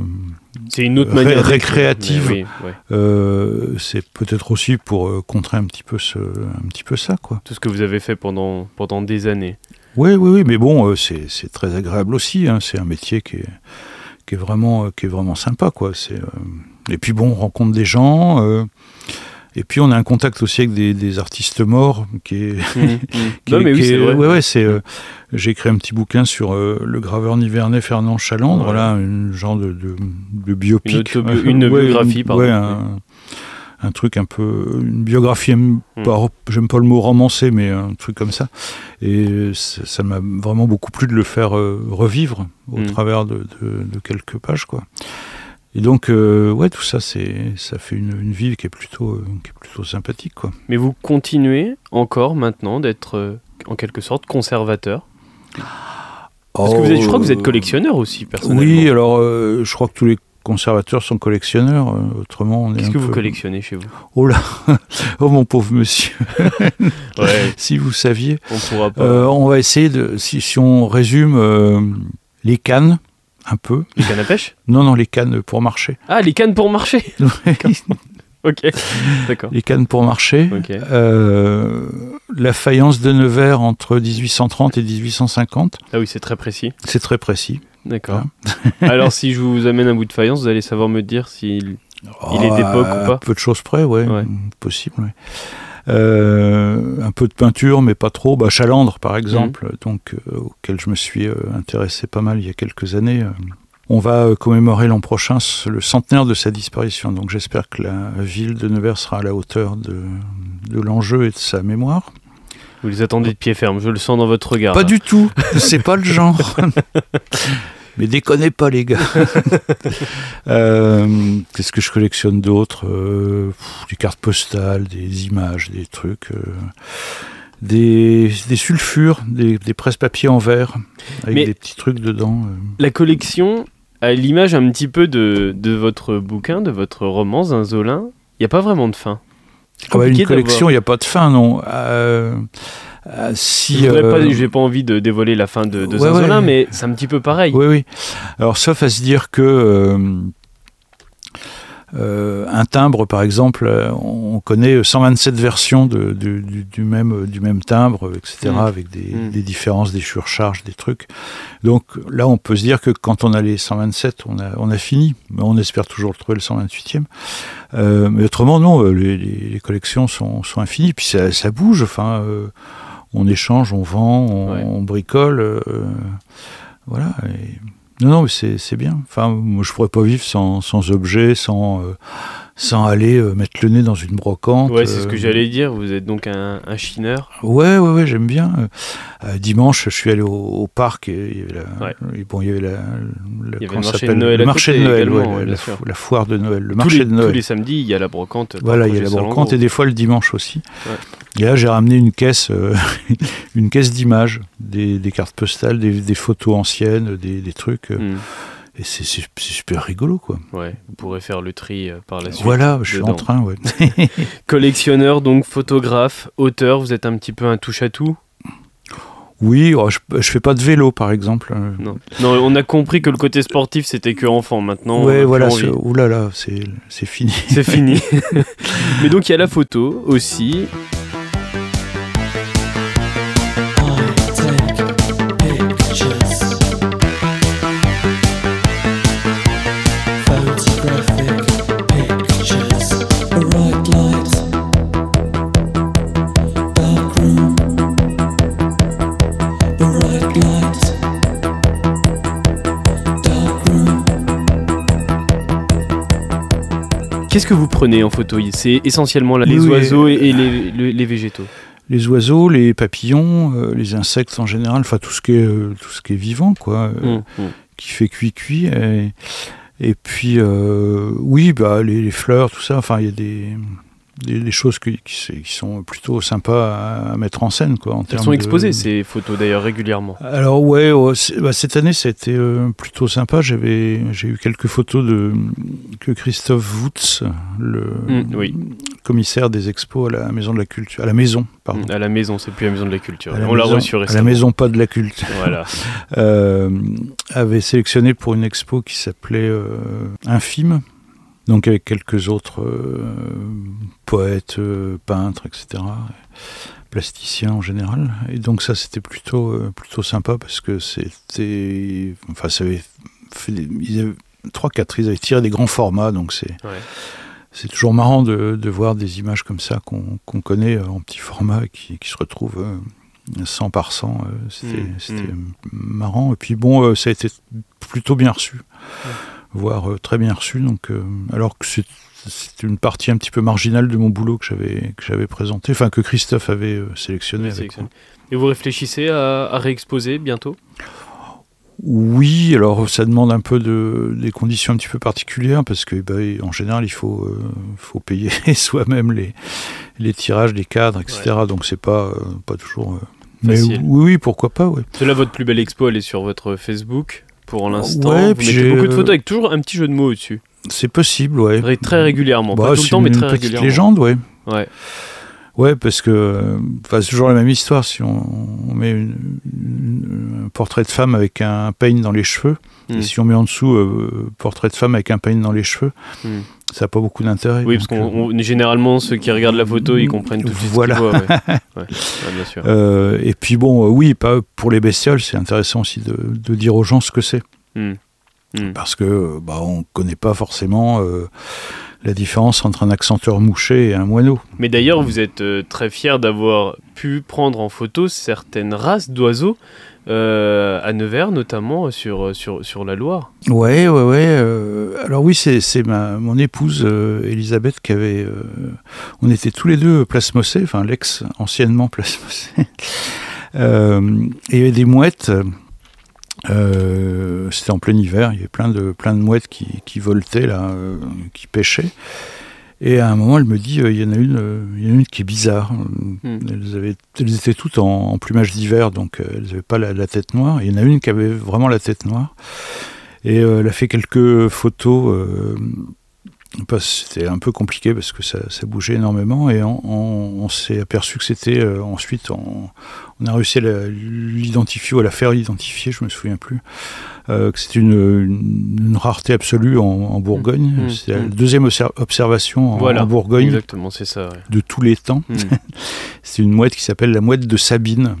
Speaker 1: C'est une autre
Speaker 2: Ré-
Speaker 1: manière d'écrire,
Speaker 2: récréative.
Speaker 1: mais oui, ouais.
Speaker 2: euh, c'est peut-être aussi pour contrer un petit peu ce, un petit peu ça, quoi.
Speaker 1: Tout ce que vous avez fait pendant, pendant des années.
Speaker 2: Oui, oui, oui, mais bon, c'est très agréable aussi. hein, C'est un métier qui est, qui est vraiment, qui est vraiment sympa, quoi. C'est et puis bon, on rencontre des gens. Et puis on a un contact aussi avec des, des artistes morts, qui est, qui
Speaker 1: non,
Speaker 2: est-
Speaker 1: mais oui,
Speaker 2: qui est-
Speaker 1: vrai.
Speaker 2: ouais, ouais, c'est. euh, J'ai écrit un petit bouquin sur euh, le graveur nivernais Fernand Chalandre,
Speaker 1: Ouais.
Speaker 2: là, une genre de, de, de biopic.
Speaker 1: Une autobio- une biographie, pardon.
Speaker 2: Un, un truc un peu. Une biographie,
Speaker 1: Hmm.
Speaker 2: pas- j'aime pas le mot romancé, mais un truc comme ça. Et ça ça m'a vraiment beaucoup plu de le faire euh, revivre au
Speaker 1: Mm.
Speaker 2: travers de, de- de quelques pages, quoi. Et donc, euh, ouais, tout ça, c'est, ça fait une, une vie qui est plutôt, euh, qui est plutôt sympathique, quoi.
Speaker 1: Mais vous continuez encore maintenant d'être euh, en quelque sorte conservateur? Parce que vous êtes, je crois que vous êtes collectionneur aussi, personnellement.
Speaker 2: Oh, Oui, alors, euh, je crois que tous les conservateurs sont collectionneurs. autrement, on est
Speaker 1: Qu'est-ce que vous collectionnez chez vous?
Speaker 2: Oh là, oh mon pauvre monsieur,
Speaker 1: Ouais,
Speaker 2: si vous saviez.
Speaker 1: on pourra pas.
Speaker 2: On va essayer de, si, si on résume les cannes, un peu.
Speaker 1: Les cannes à pêche
Speaker 2: Non, non, les cannes pour marcher.
Speaker 1: Ah, les cannes pour marcher Ok, d'accord.
Speaker 2: les cannes pour marcher. Euh, la faïence de Nevers entre 1830 et 1850,
Speaker 1: Ah oui, c'est très précis.
Speaker 2: c'est très précis.
Speaker 1: D'accord. Alors, si je vous amène un bout de faïence, vous allez savoir me dire s'il Il est d'époque ou pas
Speaker 2: Peu de choses près, ouais,
Speaker 1: Ouais.
Speaker 2: possible. ouais. Euh, un peu de peinture, mais pas trop. Bah, Chalandre, par exemple,
Speaker 1: Mhm.
Speaker 2: donc euh, auquel je me suis euh, intéressé pas mal il y a quelques années. On va commémorer l'an prochain le centenaire de sa disparition. Donc j'espère que la ville de Nevers sera à la hauteur de, de l'enjeu et de sa mémoire.
Speaker 1: Vous les attendez de pied ferme, je le sens dans votre regard.
Speaker 2: Pas
Speaker 1: là.
Speaker 2: du tout, c'est pas le genre. Mais déconnez pas les gars. Euh, Qu'est-ce que je collectionne d'autre Euh, Des cartes postales, des images, des trucs, euh, des, des sulfures, des, des presse-papiers en verre avec
Speaker 1: Mais-
Speaker 2: des petits trucs dedans.
Speaker 1: La collection, à l'image un petit peu de, de votre bouquin, de votre roman, Zinzolin, il n'y a pas vraiment de fin.
Speaker 2: Ah bah, une collection, il n'y a pas de fin, non. Euh, euh, si,
Speaker 1: Je
Speaker 2: euh,
Speaker 1: n'ai pas, envie de dévoiler la fin de, de
Speaker 2: Ouais,
Speaker 1: Zinzolin,
Speaker 2: ouais.
Speaker 1: mais c'est un petit peu pareil.
Speaker 2: Oui, oui. Alors, sauf à se dire que euh, euh, un timbre, par exemple, euh, on connaît 127 versions de- du, du même, du même timbre, etc.,
Speaker 1: Mm.
Speaker 2: avec des,
Speaker 1: Mm.
Speaker 2: des différences, des surcharges, des trucs. Donc là, on peut se dire que quand on a les 127, on a, on a fini. Mais on espère toujours trouver le 128e. Euh, mais autrement, non, euh, les, les- les collections sont, sont infinies. Puis ça, ça bouge. Enfin, euh, on échange, on vend, on,
Speaker 1: Ouais.
Speaker 2: on bricole. euh, voilà. et- Non, non, mais c'est bien. Enfin, moi, je pourrais pas vivre sans, sans objet, sans, euh, sans aller euh, mettre le nez dans une brocante.
Speaker 1: Ouais, c'est ce que
Speaker 2: euh,
Speaker 1: j'allais dire. Vous êtes donc un, un chineur.
Speaker 2: Ouais, ouais, ouais, j'aime bien. Dimanche, je suis allé au, au parc et il y avait la,
Speaker 1: Ouais.
Speaker 2: et bon, il y avait la, la-
Speaker 1: Il y avait
Speaker 2: comment
Speaker 1: le marché de Noël
Speaker 2: le marché de Noël, ouais, la, foire de Noël, le
Speaker 1: tous,
Speaker 2: marché
Speaker 1: les,
Speaker 2: de Noël.
Speaker 1: tous les samedis, il y a la brocante.
Speaker 2: Voilà, il y a la brocante et des fois le dimanche aussi.
Speaker 1: Ouais.
Speaker 2: Et là, j'ai ramené une caisse, euh, une caisse d'images, des, des cartes postales, des, des photos anciennes, des, des trucs. euh,
Speaker 1: Hmm.
Speaker 2: Et c'est super rigolo, quoi.
Speaker 1: Ouais, vous pourrez faire le tri euh, par la suite.
Speaker 2: Voilà, je suis en train, ouais.
Speaker 1: Collectionneur, donc photographe, auteur, vous êtes un petit peu un touche-à-tout?
Speaker 2: Oui, oh, je, je fais pas de vélo, par exemple. euh.
Speaker 1: Non. Non, on a compris que le côté sportif c'était que enfant. Maintenant,
Speaker 2: ouais, voilà. Oulala, c'est c'est fini.
Speaker 1: C'est fini. Mais donc il y a la photo aussi. Qu'est-ce que vous prenez en photo? C'est essentiellement là, les
Speaker 2: Oui,
Speaker 1: oiseaux et, et les, le- les végétaux.
Speaker 2: Les oiseaux, les papillons, euh, les insectes en général, enfin tout ce qui est euh, tout ce qui est vivant, quoi, euh,
Speaker 1: Hum, hum.
Speaker 2: qui fait cuit cuit. Et, et puis oui, bah les, les fleurs, tout ça. Enfin, il y a des des, des choses qui, qui, s- qui sont plutôt sympas à, mettre en scène, quoi. En
Speaker 1: Elles sont
Speaker 2: de-
Speaker 1: exposées ces photos d'ailleurs régulièrement.
Speaker 2: Alors ouais, ouais, c'est- bah, cette année ça a été euh, plutôt sympa. J'avais, j'ai eu quelques photos de que Christophe Woods, le
Speaker 1: Mm, oui.
Speaker 2: commissaire des expos à la maison de la culture, à la maison, pardon.
Speaker 1: À la maison, c'est plus la maison de la culture.
Speaker 2: La
Speaker 1: on l'a reçu
Speaker 2: À la
Speaker 1: récemment.
Speaker 2: maison pas de la culture.
Speaker 1: Voilà.
Speaker 2: euh, avait sélectionné pour une expo qui s'appelait euh, Infime, donc avec quelques autres euh, poètes, euh, peintres, etc., plasticiens en général. Et donc ça, c'était plutôt, euh, plutôt sympa parce que c'était... Enfin, ça avait fait des, ils avaient, 3-4, ils avaient tiré des grands formats, donc c'est...
Speaker 1: Ouais.
Speaker 2: C'est toujours marrant de, de voir des images comme ça qu'on connaît en petit format et qui, qui se retrouvent euh, 100 par 100. euh, C'était
Speaker 1: Mm,
Speaker 2: c'était marrant. Et puis bon, ça a été plutôt bien reçu, voire euh, très bien reçu. Donc, euh, alors que c'est c'est une partie un petit peu marginale de mon boulot que j'avais que j'avais présenté, enfin que Christophe avait euh, sélectionné. avec.
Speaker 1: Et vous réfléchissez à, à réexposer bientôt?
Speaker 2: Oui, alors ça demande un peu de, des conditions un petit peu particulières parce que bah, en général il faut, euh, faut payer soi-même les, les tirages, les cadres, etc. Donc c'est pas, euh, pas toujours. Mais oui, oui, pourquoi pas, ouais.
Speaker 1: Que là, votre plus belle expo, elle est sur votre Facebook pour l'instant.
Speaker 2: Ouais,
Speaker 1: vous
Speaker 2: puis
Speaker 1: mettez
Speaker 2: j'ai,
Speaker 1: beaucoup de
Speaker 2: euh,
Speaker 1: photos avec toujours un petit jeu de mots au-dessus.
Speaker 2: C'est possible, ouais.
Speaker 1: Ré- Très régulièrement.
Speaker 2: Bah,
Speaker 1: pas tout le
Speaker 2: c'est
Speaker 1: temps, mais
Speaker 2: une
Speaker 1: très
Speaker 2: petite
Speaker 1: régulièrement.
Speaker 2: légende, ouais.
Speaker 1: Ouais.
Speaker 2: Ouais, parce que euh, c'est toujours la même histoire. Si on, on met une- une- un portrait de femme avec un peigne dans les cheveux, et si on met en dessous euh, portrait de femme avec un peigne dans les cheveux,
Speaker 1: Mm.
Speaker 2: Ça n'a pas beaucoup d'intérêt.
Speaker 1: Oui, parce qu'on
Speaker 2: euh,
Speaker 1: généralement ceux qui regardent la photo, ils comprennent tout de suite
Speaker 2: Voilà.
Speaker 1: ce qu'ils voient. Ouais. Ouais. Ouais, bien sûr.
Speaker 2: Euh, et puis bon, euh, oui, pas pour les bestioles, c'est intéressant aussi de, de dire aux gens ce que c'est,
Speaker 1: Mm. Mm.
Speaker 2: parce que bah, on connaît pas forcément euh, la différence entre un accenteur mouché et un moineau.
Speaker 1: Mais d'ailleurs, vous êtes très fier d'avoir pu prendre en photo certaines races d'oiseaux euh, à Nevers, notamment sur, sur, sur la Loire.
Speaker 2: Ouais, ouais, ouais. euh, alors oui, c'est mon épouse euh, Elisabeth qui avait. euh, on était tous les deux plasmocés, enfin l'ex anciennement plasmocé. Euh, et il y avait des mouettes. euh, C'était en plein hiver. Il y avait plein de plein de mouettes qui, qui voletaient là, euh, qui pêchaient. Et à un moment, elle me dit, euh, il y en a une, euh, il y en a une qui est bizarre.
Speaker 1: Hmm.
Speaker 2: Elles, avaient, elles étaient toutes en, en plumage d'hiver, donc euh, elles n'avaient pas la, la tête noire. Il y en a une qui avait vraiment la tête noire. Et euh, elle a fait quelques photos. C'était un peu compliqué parce que ça, ça bougeait énormément et on, on- on s'est aperçu que c'était euh, ensuite on, on a réussi à l'identifier ou à la faire identifier je me souviens plus euh, que c'était une, une- une rareté absolue en, en Bourgogne
Speaker 1: Mmh,
Speaker 2: c'est la
Speaker 1: mmh.
Speaker 2: deuxième obser- observation en,
Speaker 1: voilà,
Speaker 2: en Bourgogne
Speaker 1: Exactement, c'est ça. ouais.
Speaker 2: de tous les temps
Speaker 1: Mm.
Speaker 2: c'est une mouette qui s'appelle la mouette de Sabine.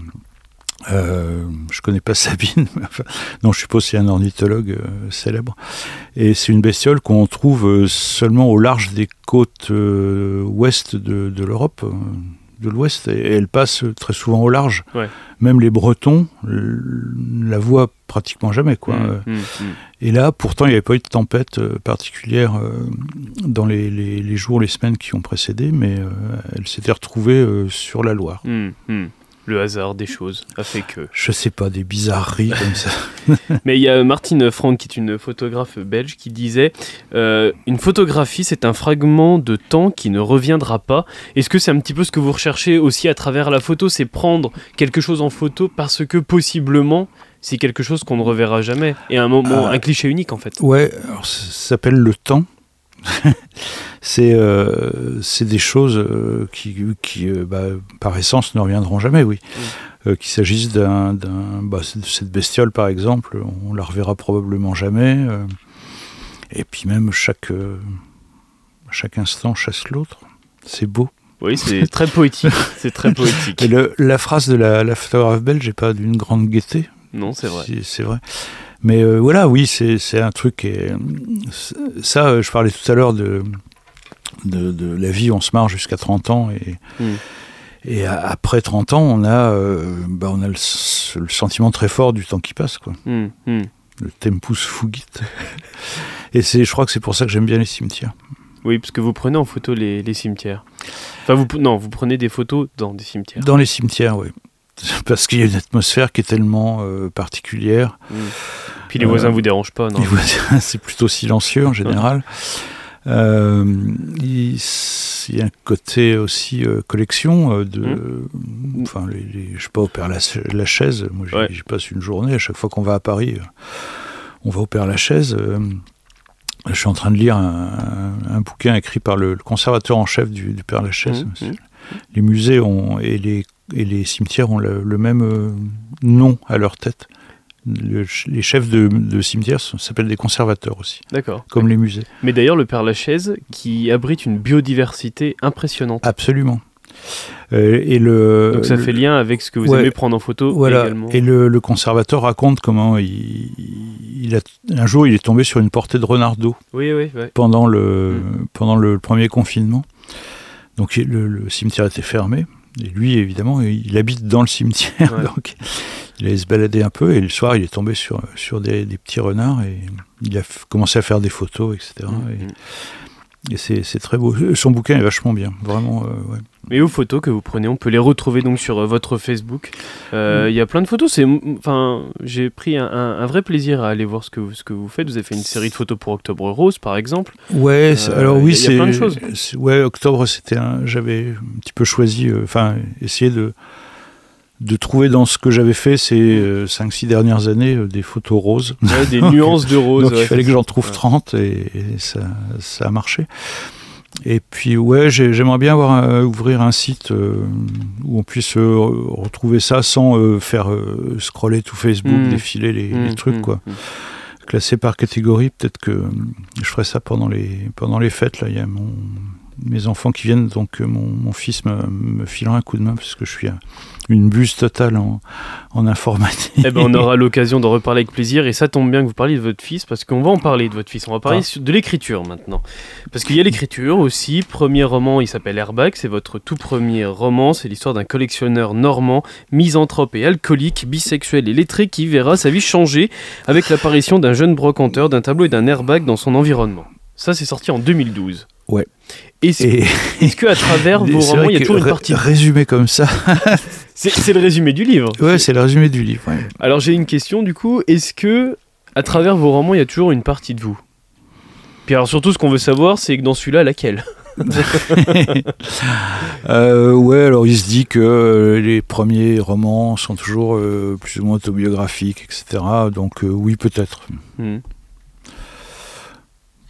Speaker 2: Euh, je connais pas Sabine, mais enfin, non, je suppose c'est un ornithologue euh, célèbre. Et c'est une bestiole qu'on trouve euh, seulement au large des côtes euh, ouest de, de l'Europe, de l'ouest, et elle passe très souvent au large.
Speaker 1: Ouais.
Speaker 2: Même les Bretons la voient pratiquement jamais, quoi.
Speaker 1: Mm,
Speaker 2: Euh,
Speaker 1: mm, mm.
Speaker 2: et là, pourtant, il n'y avait pas eu de tempête particulière dans les, les- les jours, les semaines qui ont précédé, mais elle s'était retrouvée sur la Loire.
Speaker 1: Le hasard des choses a fait que.
Speaker 2: Je sais pas, des bizarreries comme ça.
Speaker 1: Mais il y a Martine Franck, qui est une photographe belge, qui disait euh, Une photographie, c'est un fragment de temps qui ne reviendra pas. Est-ce que c'est un petit peu ce que vous recherchez aussi à travers la photo C'est prendre quelque chose en photo parce que possiblement. C'est quelque chose qu'on ne reverra jamais. Et un moment,
Speaker 2: Ah.
Speaker 1: un cliché unique en fait.
Speaker 2: Ouais, alors ça s'appelle le temps. c'est euh, des choses euh, qui, qui euh, bah, par essence, ne reviendront jamais, oui. Euh, qu'il s'agisse d'un, bah, de cette bestiole, par exemple, on la reverra probablement jamais. euh, et puis même chaque, euh, chaque instant chasse l'autre. C'est beau.
Speaker 1: Oui, c'est très poétique. C'est très poétique.
Speaker 2: Et le- la phrase de la, la photographe belge n'est pas d'une grande gaieté.
Speaker 1: Non, c'est vrai.
Speaker 2: C'est vrai. Mais euh, voilà, oui, c'est un truc. Et, ça, euh, je parlais tout à l'heure de, de, de la vie, on se marre jusqu'à 30 ans. Et,
Speaker 1: Mm.
Speaker 2: et a- après 30 ans, on a, euh, bah, on a le, sentiment très fort du temps qui passe. Quoi.
Speaker 1: Hum.
Speaker 2: Le tempus fugit. et je crois que c'est pour ça que j'aime bien les cimetières.
Speaker 1: Oui, parce que vous prenez en photo les, les cimetières. Enfin, vous, non, vous prenez des photos dans des cimetières.
Speaker 2: Dans les cimetières, oui. Parce qu'il y a une atmosphère qui est tellement euh, particulière.
Speaker 1: Hum. Puis les voisins
Speaker 2: Euh,
Speaker 1: vous dérangent pas, non
Speaker 2: Les voisins, c'est plutôt silencieux en général. Euh, il, il y a un côté aussi euh, collection euh, de. Enfin, les, les- je sais pas, au Père Lachaise. Moi, j'y
Speaker 1: Ouais.
Speaker 2: passe une journée. À chaque fois qu'on va à Paris, on va au Père Lachaise. Je suis en train de lire un, un- un bouquin écrit par le, le conservateur en chef du, du Père Lachaise.
Speaker 1: Mhm, mhm.
Speaker 2: Les musées ont, et, les, et les cimetières ont le, le même nom à leur tête. Le- les chefs de, de cimetières s'appellent des conservateurs aussi,
Speaker 1: D'accord.
Speaker 2: comme les musées.
Speaker 1: Mais d'ailleurs, le Père Lachaise, qui abrite une biodiversité impressionnante.
Speaker 2: Absolument. Euh, et le,
Speaker 1: Donc ça
Speaker 2: le-
Speaker 1: fait lien avec ce que vous
Speaker 2: ouais.
Speaker 1: aimez prendre en photo
Speaker 2: Voilà.
Speaker 1: également.
Speaker 2: Et le, le conservateur raconte comment il, il a, un jour il est tombé sur une portée de renardeau
Speaker 1: Oui, oui,
Speaker 2: pendant le,
Speaker 1: Mm.
Speaker 2: pendant le premier confinement. Donc le, le cimetière était fermé. Et lui, évidemment, il habite dans le cimetière.
Speaker 1: Ouais.
Speaker 2: Donc il allait se balader un peu. Et le soir, il est tombé sur, sur des, des petits renards. Et il a commencé à faire des photos, etc.
Speaker 1: Mm,
Speaker 2: Et,
Speaker 1: mm.
Speaker 2: et c'est c'est très beau. Son bouquin est vachement bien. Vraiment, euh, ouais.
Speaker 1: Mais vos photos que vous prenez, on peut les retrouver donc sur euh, votre Facebook. Euh, Il y a plein de photos. C'est, enfin, j'ai pris un, un- un vrai plaisir à aller voir ce que, vous- ce que vous faites. Vous avez fait une série de photos pour Octobre Rose, par exemple.
Speaker 2: Ouais,
Speaker 1: Euh,
Speaker 2: alors oui, c'est
Speaker 1: plein de choses.
Speaker 2: Ouais, octobre, c'était un. J'avais un petit peu choisi, euh, enfin, essayé de de trouver dans ce que j'avais fait ces 5-6 dernières années euh, des photos roses.
Speaker 1: Ouais, des nuances de rose.
Speaker 2: Donc
Speaker 1: ouais,
Speaker 2: il fallait que j'en trouve
Speaker 1: Ouais.
Speaker 2: 30 et, et ça, ça a marché. Et puis ouais, j'ai- j'aimerais bien avoir un- ouvrir un site euh, où on puisse euh, retrouver ça sans euh, faire euh, scroller tout Facebook,
Speaker 1: Mm.
Speaker 2: défiler les, les
Speaker 1: Mm,
Speaker 2: trucs
Speaker 1: mm,
Speaker 2: quoi
Speaker 1: mm.
Speaker 2: classé par catégorie. Peut-être que euh, je ferai ça pendant les, pendant les fêtes. Là, il y a mon, mes enfants qui viennent, donc euh, mon, mon fils me, me filera un coup de main parce que je suis une buse totale en, en informatique.
Speaker 1: Eh ben, on aura l'occasion d'en reparler avec plaisir. Et ça tombe bien que vous parliez de votre fils, parce qu'on va en parler de votre fils. On va parler
Speaker 2: Ah.
Speaker 1: de l'écriture maintenant. Parce qu'il y a l'écriture aussi. Premier roman, il s'appelle Airbag. C'est votre tout premier roman. C'est l'histoire d'un collectionneur normand, misanthrope et alcoolique, bisexuel et lettré qui verra sa vie changer avec l'apparition d'un jeune brocanteur, d'un tableau et d'un airbag dans son environnement. Ça, c'est sorti en 2012.
Speaker 2: Ouais.
Speaker 1: Est-ce
Speaker 2: Et
Speaker 1: est-ce que à travers vos romans, il y a toujours une partie
Speaker 2: résumé comme ça.
Speaker 1: C'est le résumé du livre.
Speaker 2: Ouais, c'est le résumé du livre. ouais.
Speaker 1: Alors j'ai une question du coup, est-ce que à travers vos romans il y a toujours une partie de vous? Puis alors surtout ce qu'on veut savoir c'est que dans celui-là laquelle?
Speaker 2: Euh, ouais, alors il se dit que euh, les premiers romans sont toujours euh, plus ou moins autobiographiques, etc. Donc euh, oui, peut-être.
Speaker 1: Hmm.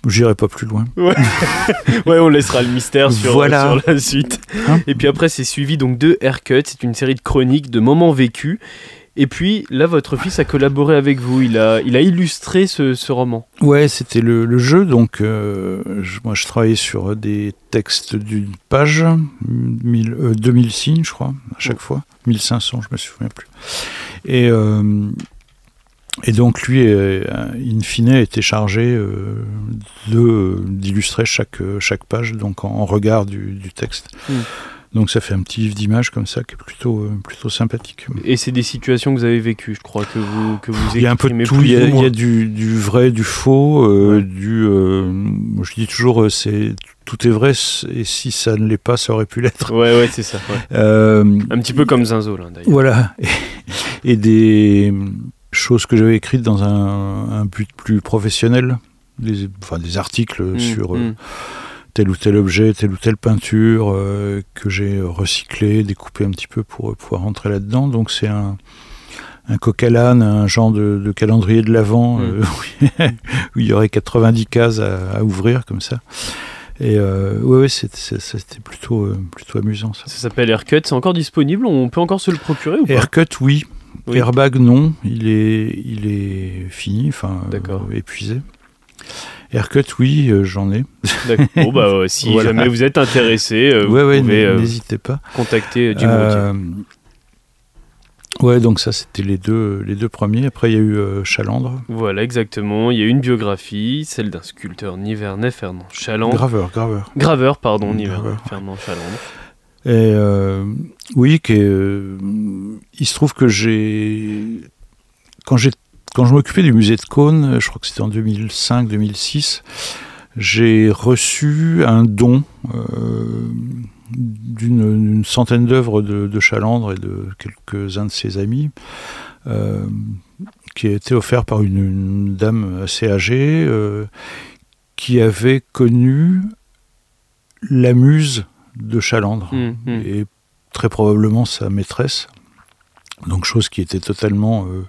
Speaker 2: J'irai pas plus loin.
Speaker 1: Ouais on laissera le mystère sur,
Speaker 2: Voilà.
Speaker 1: sur la suite.
Speaker 2: Hein
Speaker 1: Et puis après c'est suivi donc de Haircut, c'est une série de chroniques, de moments vécus. Et puis là votre fils a collaboré avec vous, il a, il a illustré ce, ce roman.
Speaker 2: Ouais, c'était le, le jeu. Donc, euh, je- moi, je travaillais sur des textes d'une page, 1000, euh, 2000 signes, je crois, à chaque fois. 1500, je me souviens plus. Et, euh, et donc, lui, euh, in fine, a été chargé euh, d'illustrer chaque, chaque page, donc en, en regard du, du texte.
Speaker 1: Mm.
Speaker 2: Donc ça fait un petit livre d'images comme ça qui est plutôt, euh, plutôt sympathique.
Speaker 1: Et c'est des situations que vous avez vécues, je crois, que vous, que vous
Speaker 2: Il y a un peu de tout, il y a, y du, du vrai, du faux, euh,
Speaker 1: Ouais.
Speaker 2: du... euh, je dis toujours, euh, c'est tout est vrai, et si ça ne l'est pas, ça aurait pu l'être.
Speaker 1: Ouais, ouais, c'est ça. ouais.
Speaker 2: Euh,
Speaker 1: Un petit peu comme Zinzo, là, d'ailleurs.
Speaker 2: Voilà. Et des choses que j'avais écrites dans un, un but plus professionnel, des, enfin, des articles
Speaker 1: Mm,
Speaker 2: sur euh,
Speaker 1: mm.
Speaker 2: tel ou tel objet, telle ou telle peinture, euh, que j'ai recyclé, découpé un petit peu pour euh, pouvoir rentrer là-dedans. Donc c'est un, un coq à l'âne, un genre de, de calendrier de l'Avent,
Speaker 1: Mm.
Speaker 2: euh, où il y aurait 90 cases à, à ouvrir comme ça. Et euh, ouais, c'était plutôt, euh, plutôt amusant ça.
Speaker 1: Ça s'appelle Aircut, c'est encore disponible? On peut encore se le procurer ou pas?
Speaker 2: Haircut, oui.
Speaker 1: Oui.
Speaker 2: Airbag, non. Il est, il est fini, enfin, euh, épuisé. Haircut, oui, euh, j'en ai.
Speaker 1: D'accord. Bon, bah, ouais, si
Speaker 2: Voilà.
Speaker 1: jamais vous êtes intéressé, euh,
Speaker 2: ouais,
Speaker 1: vous
Speaker 2: ouais,
Speaker 1: pouvez euh,
Speaker 2: n'hésitez pas.
Speaker 1: contacter Jim
Speaker 2: Euh, ouais, donc ça, c'était les deux, les deux premiers. Après, il y a eu euh, Chalandre.
Speaker 1: Voilà, exactement. Il y a une biographie, celle d'un sculpteur nivernais, Fernand Chaland.
Speaker 2: Graveur, graveur.
Speaker 1: Graveur, pardon, nivernais. Fernand Chaland.
Speaker 2: Et euh, oui, qui est, euh, il se trouve que j'ai. Quand, j'ai, quand je m'occupais du musée de Cône, je crois que c'était en 2005-2006, j'ai reçu un don euh, d'une, centaine d'œuvres de, de Chalandre et de quelques-uns de ses amis, euh, qui a été offert par une, une dame assez âgée euh, qui avait connu la muse de Chalandre
Speaker 1: Hum, hum.
Speaker 2: et très probablement sa maîtresse. Donc chose qui était totalement euh,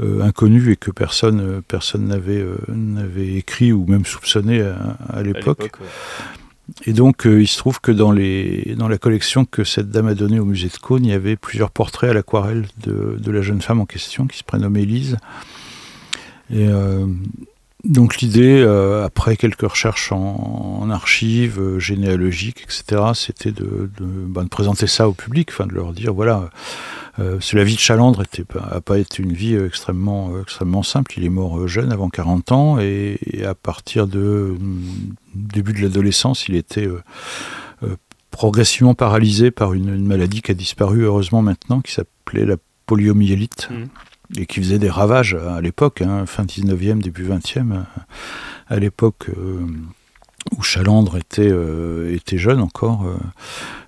Speaker 2: euh, inconnue et que personne euh, personne n'avait n'avait écrit ou même soupçonné à, l'époque. Et donc euh, il se trouve que dans les dans la collection que cette dame a donnée au musée de Cône, il y avait plusieurs portraits à l'aquarelle de, de la jeune femme en question qui se prénommait Élise. Et euh, donc l'idée, euh, après quelques recherches en, archives euh, généalogiques, etc., c'était ben, de présenter ça au public, enfin de leur dire voilà, euh, la vie de Chalandre était pas- pas été une vie extrêmement extrêmement simple. Il est mort jeune, avant 40 ans, et, à partir de mm, début de l'adolescence, il était progressivement paralysé par une, maladie qui a disparu heureusement maintenant, qui s'appelait la poliomyélite
Speaker 1: Mhm.
Speaker 2: Et qui faisait des ravages à l'époque, hein, fin 19e, début 20e, à l'époque euh, où Chalandre était, euh, était jeune encore. euh,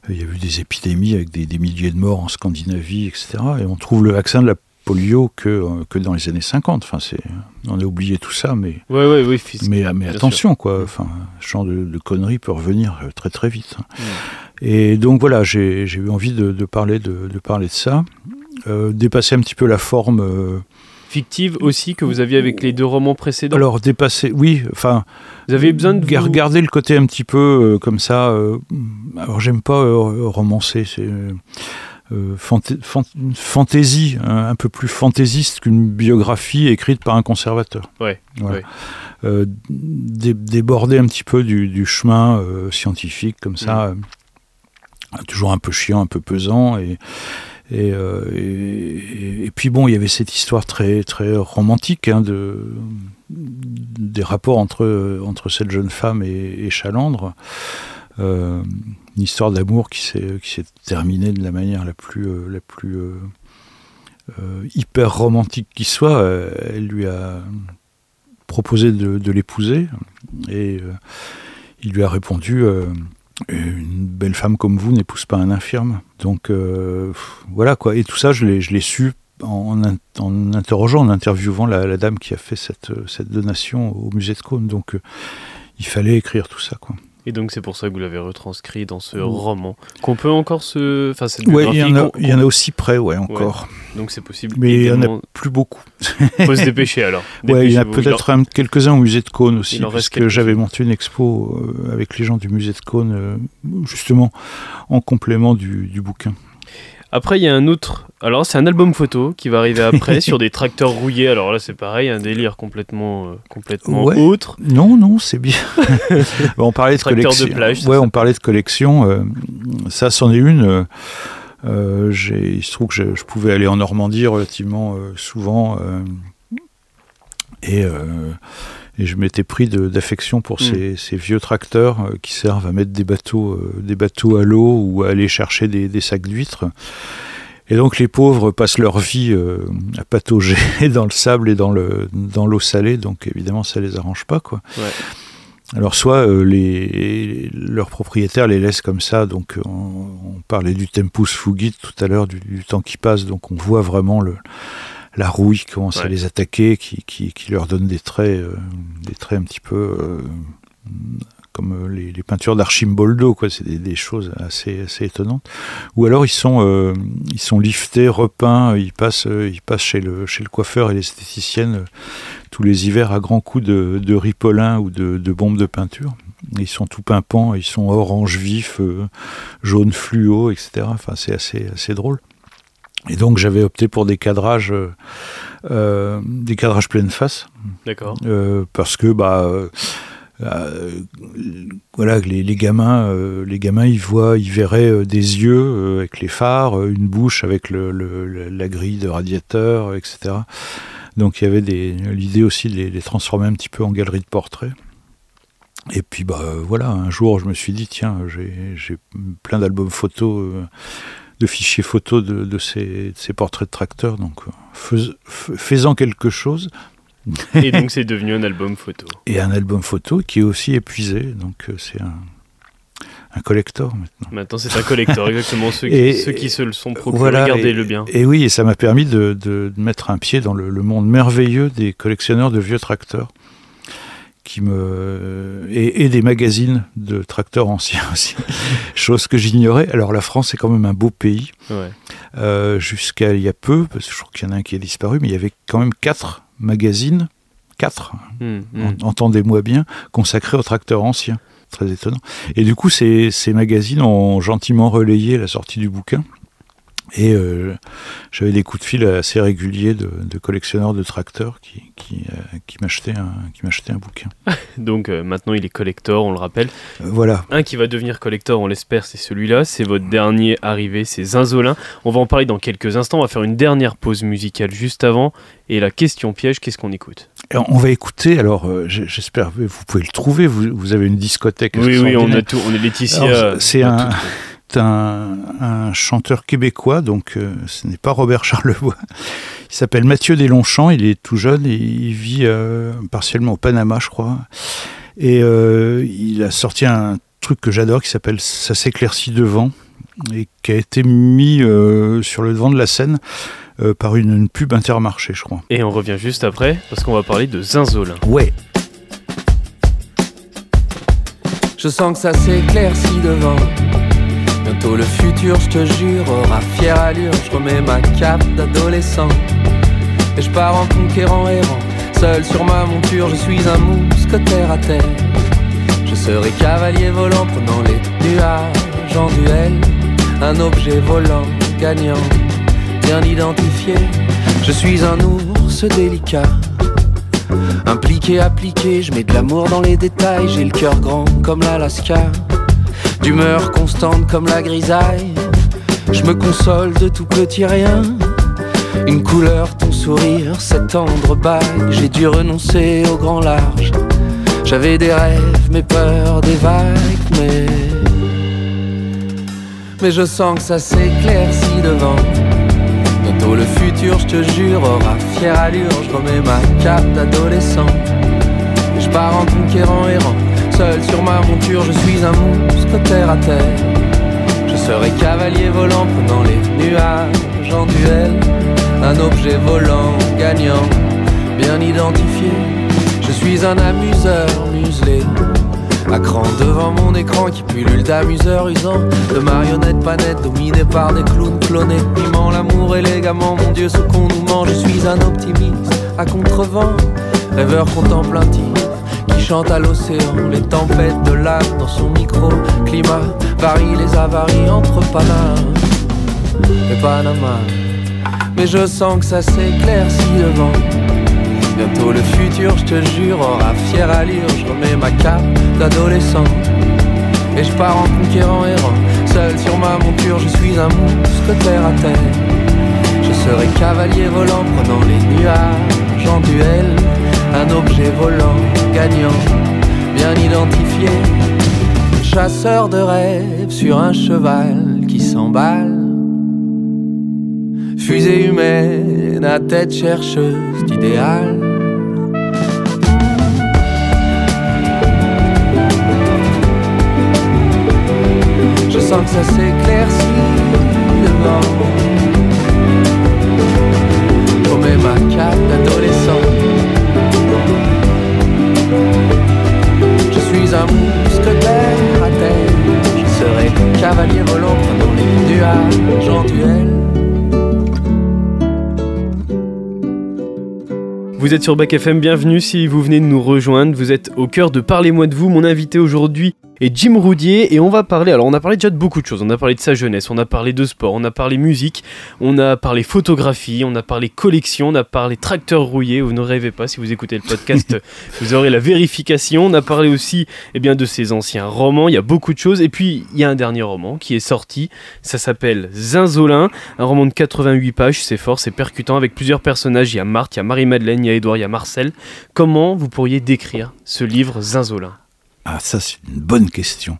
Speaker 2: il y a eu des épidémies avec des, des milliers de morts en Scandinavie, etc. Et on trouve le vaccin de la polio que, que dans les années 50. Enfin, c'est, on a oublié tout ça, mais,
Speaker 1: Ouais, ouais, oui, fils.
Speaker 2: mais, attention, quoi. Enfin, ce genre de, de conneries peut revenir très très vite. hein. Et donc voilà, j'ai j'ai eu envie de, de parler de, de parler de ça. Euh, dépasser un petit peu la forme. euh,
Speaker 1: Fictive aussi que vous aviez avec les deux romans précédents.
Speaker 2: alors dépasser, oui, enfin,
Speaker 1: vous avez besoin de vous-
Speaker 2: garder le côté un petit peu euh, comme ça. euh, alors j'aime pas euh, romancer, c'est fanta- fan- une fantaisie, hein, un peu plus fantaisiste qu'une biographie écrite par un conservateur.
Speaker 1: Ouais,
Speaker 2: Voilà.
Speaker 1: ouais.
Speaker 2: Dé- déborder un petit peu du, du chemin scientifique comme ça, euh, toujours un peu chiant, un peu pesant et et, euh, et- puis bon, il y avait cette histoire très très romantique hein, de des rapports entre entre cette jeune femme et, et Chalandre. Euh, une histoire d'amour qui s'est terminée de la manière la plus euh, la plus hyper romantique qui soit. Elle lui a proposé de, l'épouser et il lui a répondu une belle femme comme vous n'épouse pas un infirme. Donc euh, voilà quoi. Et tout ça, je l'ai su en, interrogeant, en interviewant la, la dame qui a fait cette, euh, cette donation au musée de Cône. Donc euh, il fallait écrire tout ça quoi.
Speaker 1: Et donc c'est pour ça que vous l'avez retranscrit dans ce roman. Qu'on peut encore se. Enfin, cette
Speaker 2: Ouais, il y, en a, il y en a aussi près, ouais, encore.
Speaker 1: Donc c'est possible.
Speaker 2: Mais il y en a plus beaucoup.
Speaker 1: Faut se dépêcher alors.
Speaker 2: Ouais, il y en a peut-être un- quelques-uns au musée de Cône aussi,
Speaker 1: il
Speaker 2: parce que j'avais monté une expo euh, avec les gens du musée de Cône, euh, justement en complément du, du bouquin.
Speaker 1: Après, il y a un autre. Alors, c'est un album photo qui va arriver après sur des tracteurs rouillés. Alors là, c'est pareil, un délire complètement, euh, complètement
Speaker 2: Ouais.
Speaker 1: autre.
Speaker 2: Non, non, c'est bien. On parlait de
Speaker 1: Tracteur de
Speaker 2: collection.
Speaker 1: plage,
Speaker 2: ouais, on parlait de collection. euh, ça, c'en est une. euh, euh, il se trouve que je, je pouvais aller en Normandie relativement souvent. et, euh, Et je m'étais pris d'affection pour
Speaker 1: Mm.
Speaker 2: ces, ces vieux tracteurs euh, qui servent à mettre des bateaux, euh, des bateaux à l'eau ou à aller chercher des, des sacs d'huîtres. Et donc les pauvres passent leur vie euh, à patauger dans le sable et dans le dans l'eau salée, donc évidemment ça les arrange pas quoi.
Speaker 1: Ouais.
Speaker 2: Alors soit euh, les leurs propriétaires les laissent comme ça, donc on, on parlait du tempus fugit tout à l'heure du, du temps qui passe, donc on voit vraiment le la rouille commence à les attaquer, qui, qui, qui leur donne des traits, euh, des traits un petit peu euh, comme euh, les, les peintures d'Archimboldo, quoi. C'est des, des choses assez, assez étonnantes. Ou alors ils sont, euh, ils sont liftés, repeints, ils passent, ils passent chez le, chez le coiffeur et l'esthéticienne tous les hivers à grands coups de, de ripolin ou de, de bombes de peinture. Ils sont tout pimpants, ils sont orange vif, jaune fluo, etc. Enfin, c'est assez, assez drôle. Et donc j'avais opté pour des cadrages, euh, euh, des cadrages pleine face.
Speaker 1: D'accord.
Speaker 2: Euh, parce que bah euh, voilà les, les gamins les gamins ils voient ils verraient des yeux avec les phares une bouche avec le, le- le- la grille de radiateur etc donc il y avait l'idée aussi de les, les transformer un petit peu en galerie de portraits et puis bah voilà un jour je me suis dit tiens j'ai j'ai plein d'albums photos de fichiers photos de, de ces, de ces portraits de tracteurs donc euh, fais- faisant quelque chose
Speaker 1: Et donc c'est devenu un album photo.
Speaker 2: et un album photo qui est aussi épuisé, donc euh, c'est un, un collector maintenant.
Speaker 1: Maintenant c'est un collector, exactement. Ceux qui,
Speaker 2: Et-
Speaker 1: ceux qui se le sont procurés,
Speaker 2: Voilà,
Speaker 1: gardez-le
Speaker 2: et-
Speaker 1: bien.
Speaker 2: Et oui, et ça m'a permis de, de- de mettre un pied dans le, le monde merveilleux des collectionneurs de vieux tracteurs. Qui me et, et des magazines de tracteurs anciens aussi, chose que j'ignorais. Alors la France est quand même un beau pays.
Speaker 1: Ouais.
Speaker 2: Euh, Jusqu'à il y a peu, parce que je crois qu'il y en a un qui a disparu, mais il y avait quand même quatre magazines, quatre
Speaker 1: Hmm, hmm.
Speaker 2: en- entendez-moi bien, consacré aux tracteurs anciens. Très étonnant. Et du coup, ces, ces magazines ont gentiment relayé la sortie du bouquin. Et euh, j'avais des coups de fil assez réguliers de, de collectionneurs de tracteurs qui, qui, euh, qui m'achetaient un, bouquin.
Speaker 1: Donc euh, maintenant il est collector, on le rappelle.
Speaker 2: Euh, voilà.
Speaker 1: Un qui va devenir collector, on l'espère, c'est celui-là. C'est votre dernier arrivé, c'est Zinzolin. On va en parler dans quelques instants. On va faire une dernière pause musicale juste avant. Et la question piège, qu'est-ce qu'on écoute?
Speaker 2: On va écouter, alors euh, j'espère, vous pouvez le trouver, vous, vous avez une discothèque.
Speaker 1: Oui, oui, on a tout. On est Laetitia.
Speaker 2: C'est un- un, un chanteur québécois, donc euh, ce n'est pas Robert Charlebois. Il s'appelle Mathieu Deslongchamps, il est tout jeune et il vit euh, partiellement au Panama, je crois. Et euh, il a sorti un truc que j'adore qui s'appelle Ça s'éclaircit devant et qui a été mis euh, sur le devant de la scène euh, par une, une pub intermarché, je crois.
Speaker 1: Et on revient juste après parce qu'on va parler de Zinzolin.
Speaker 2: Ouais.
Speaker 4: Je sens que ça s'éclaircit devant. Bientôt le futur, je te jure, aura fière allure. Je remets ma cape d'adolescent. Et je pars en conquérant errant. Seul sur ma monture, je suis un mousquetaire à terre. Je serai cavalier volant, prenant les nuages en duel. Un objet volant, gagnant, bien identifié. Je suis un ours délicat. Impliqué, appliqué, je mets de l'amour dans les détails. J'ai le cœur grand comme l'Alaska. D'humeur constante comme la grisaille. Je me console de tout petit rien. Une couleur, ton sourire, cette tendre bague. J'ai dû renoncer au grand large. J'avais des rêves, mes peurs, des vagues, mais. Mais je sens que ça s'éclaircit devant. Bientôt le futur, je te jure, aura fière allure. Je remets ma cape d'adolescent. Je pars en conquérant errant. Seul sur ma monture, je suis un monstre terre à terre. Je serai cavalier volant, prenant les nuages en duel. Un objet volant, gagnant, bien identifié. Je suis un amuseur muselé. À cran devant mon écran qui pullule d'amuseurs usants De marionnettes panettes dominées par des clowns clonés Piment l'amour élégamment, mon dieu ce qu'on nous ment Je suis un optimiste à contrevent Rêveur contemplatif chante à l'océan Les tempêtes de l'âme dans son micro Climat varie les avaries entre Panama et Panama Mais je sens que ça s'éclaircit devant Bientôt le futur, je te jure, aura fière allure. Je remets ma cape d'adolescent. Et je pars en conquérant errant. Seul sur ma monture, je suis un monstre terre à terre. Je serai cavalier volant, prenant les nuages en duel. Un objet volant, gagnant, bien identifié. Chasseur de rêves sur un cheval qui s'emballe. Fusée humaine à tête chercheuse d'idéal. Je sens que ça s'éclaircit
Speaker 1: Vous êtes sur Bac FM, bienvenue si vous venez de nous rejoindre. Vous êtes au cœur de Parlez-moi de vous. Mon invité aujourd'hui est Jim Roudier et on va parler. Alors, on a parlé déjà de beaucoup de choses. On a parlé de sa jeunesse, on a parlé de sport, on a parlé musique, on a parlé photographie, on a parlé collection, on a parlé tracteur rouillé. Vous ne rêvez pas, si vous écoutez le podcast, vous aurez la vérification. On a parlé aussi eh bien, de ses anciens romans. Il y a beaucoup de choses. Et puis, il y a un dernier roman qui est sorti. Ça s'appelle Zinzolin, un roman de 88 pages. C'est fort, c'est percutant avec plusieurs personnages. Il y a Marthe, il y a Marie-Madeleine, il y a Édouard, il y a Marcel. Comment vous pourriez décrire ce livre Zinzolin?
Speaker 2: Ah, ça, c'est une bonne question.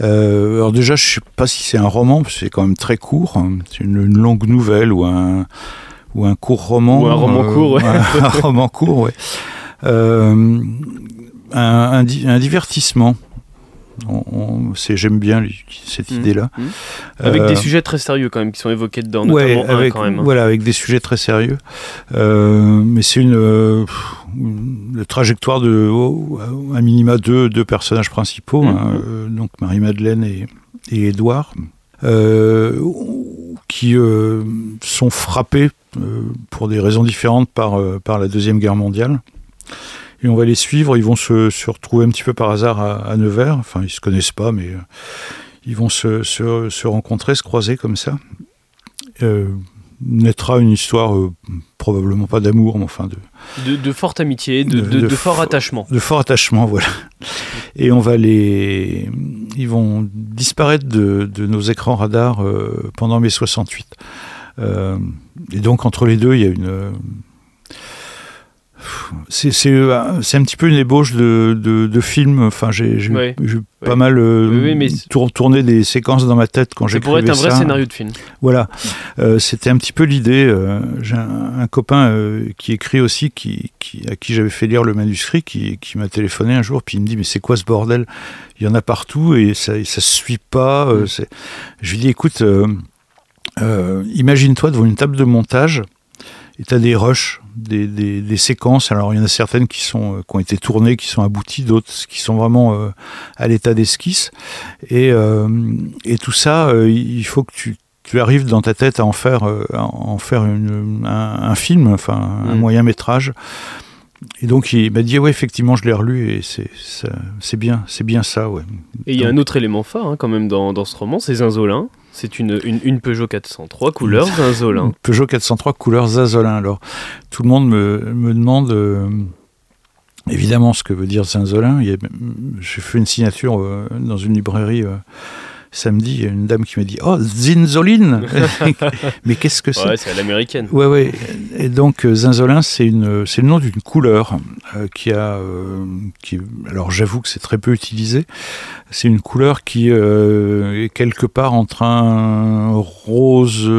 Speaker 2: Euh, alors, déjà, je sais pas si c'est un roman, parce que c'est quand même très court. hein. C'est une, une longue nouvelle ou un, ou un court roman.
Speaker 1: Ou un roman court, ouais.
Speaker 2: un, un roman court, ouais. Euh, un, un di- un divertissement. J'aime bien cette
Speaker 1: Mhm.
Speaker 2: idée-là.
Speaker 1: Avec
Speaker 2: Euh,
Speaker 1: des sujets très sérieux quand même qui sont évoqués dedans,
Speaker 2: Ouais,
Speaker 1: notamment un
Speaker 2: avec,
Speaker 1: quand même.
Speaker 2: voilà, avec des sujets très sérieux. Euh, mais c'est une, euh, une trajectoire de, oh, à minima deux, deux personnages principaux,
Speaker 1: Mhm.
Speaker 2: hein, donc Marie-Madeleine et, et Édouard, euh, qui euh, sont frappés euh, pour des raisons différentes par, par la Deuxième Guerre mondiale. Et on va les suivre, ils vont se, se retrouver un petit peu par hasard à, à Nevers, enfin ils se connaissent pas, mais euh, ils vont se, se, se rencontrer, se croiser comme ça. Euh, naîtra une histoire euh, probablement pas d'amour, mais enfin de,
Speaker 1: De, de forte amitié, de, fort
Speaker 2: fo-
Speaker 1: attachement.
Speaker 2: de fort attachement, voilà. Et on va les, ils vont disparaître de, nos écrans radars euh, pendant mai 68. Euh, et donc entre les deux, il y a une, c'est c'est euh, c'est un petit peu une ébauche de, de, de film. Enfin, j'ai j'ai
Speaker 1: Ouais.
Speaker 2: j'ai pas
Speaker 1: Ouais.
Speaker 2: mal euh,
Speaker 1: Oui, mais
Speaker 2: tourné des séquences dans ma tête quand
Speaker 1: Ça
Speaker 2: j'ai
Speaker 1: pourrait être un vrai scénario de film.
Speaker 2: voilà, Euh, c'était un petit peu l'idée. euh, J'ai un, un copain qui écrit aussi, qui, qui- à qui j'avais fait lire le manuscrit, qui, qui m'a téléphoné un jour, puis il me dit mais c'est quoi ce bordel? Il y en a partout et ça, et ça se suit pas.
Speaker 1: Mm.
Speaker 2: c'est- Je lui dis écoute, imagine-toi devant une table de montage. Et tu as des rushs, des, des- des séquences. Alors, il y en a certaines qui, sont, euh, qui ont été tournées, qui sont abouties, d'autres qui sont vraiment euh, à l'état d'esquisse. Et, euh, et tout ça, euh, il faut que tu, tu arrives dans ta tête à en faire, à en faire une- un, un film, enfin un
Speaker 1: Mm.
Speaker 2: moyen métrage. Et donc il m'a dit ouais effectivement je l'ai relu et c'est bien c'est bien ça ouais.
Speaker 1: Et il y a un autre élément fort hein, quand même dans, dans ce roman, c'est Zinzolin. C'est une, une, une Peugeot 403 couleur Zinzolin.
Speaker 2: Une Peugeot 403 couleur Zazolin. Alors tout le monde me, me demande euh, évidemment ce que veut dire a- J'ai fait une signature euh, dans une librairie euh, samedi. Il y a une dame qui m'a dit oh Zinzoline mais qu'est-ce que c'est
Speaker 1: Ouais, c'est à l'américaine.
Speaker 2: Ouais, ouais. Et donc, euh, zinzolin, c'est une, c'est le nom d'une couleur euh, qui a, euh, qui, alors j'avoue que c'est très peu utilisé. C'est une couleur qui euh, est quelque part entre un rose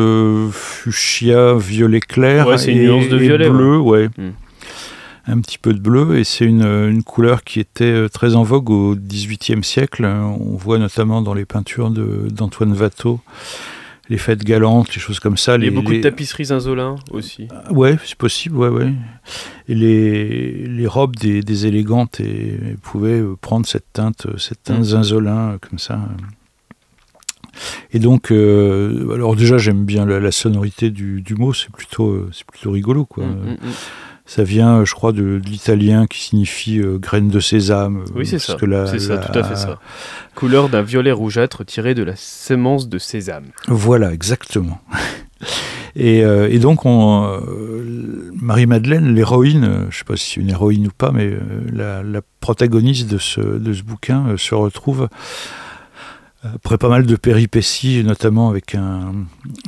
Speaker 2: fuchsia, violet clair
Speaker 1: Ouais, c'est une
Speaker 2: et,
Speaker 1: nuance de
Speaker 2: et
Speaker 1: violet,
Speaker 2: bleu, ouais.
Speaker 1: Hmm.
Speaker 2: Un petit peu de bleu, et c'est une, une couleur qui était euh, très en vogue au XVIIIe siècle. On voit notamment dans les peintures d'Antoine Watteau les fêtes galantes, les choses comme ça.
Speaker 1: Il y a beaucoup
Speaker 2: les-
Speaker 1: de tapisseries Zinzolin aussi.
Speaker 2: Ouais, c'est possible, ouais, ouais. Et les, les robes des, des élégantes et, pouvaient euh, prendre cette teinte, euh, cette teinte
Speaker 1: Mm.
Speaker 2: zinzolin comme ça. Et donc, euh, alors déjà j'aime bien la, la sonorité du, du mot, c'est plutôt, c'est plutôt rigolo, quoi.
Speaker 1: Mm, mm, mm.
Speaker 2: Ça vient, euh, je crois, de, de l'italien qui signifie euh, graine de sésame. euh,
Speaker 1: Oui, c'est ça. C'est ça,
Speaker 2: la-
Speaker 1: tout à fait ça. Couleur d'un violet rougeâtre tiré de la sémence de sésame.
Speaker 2: Voilà, exactement. Et, euh, et donc, on, euh, Marie-Madeleine, l'héroïne, euh, je ne sais pas si c'est une héroïne ou pas, mais la, la protagoniste de ce, de ce bouquin se retrouve après pas mal de péripéties, notamment avec un,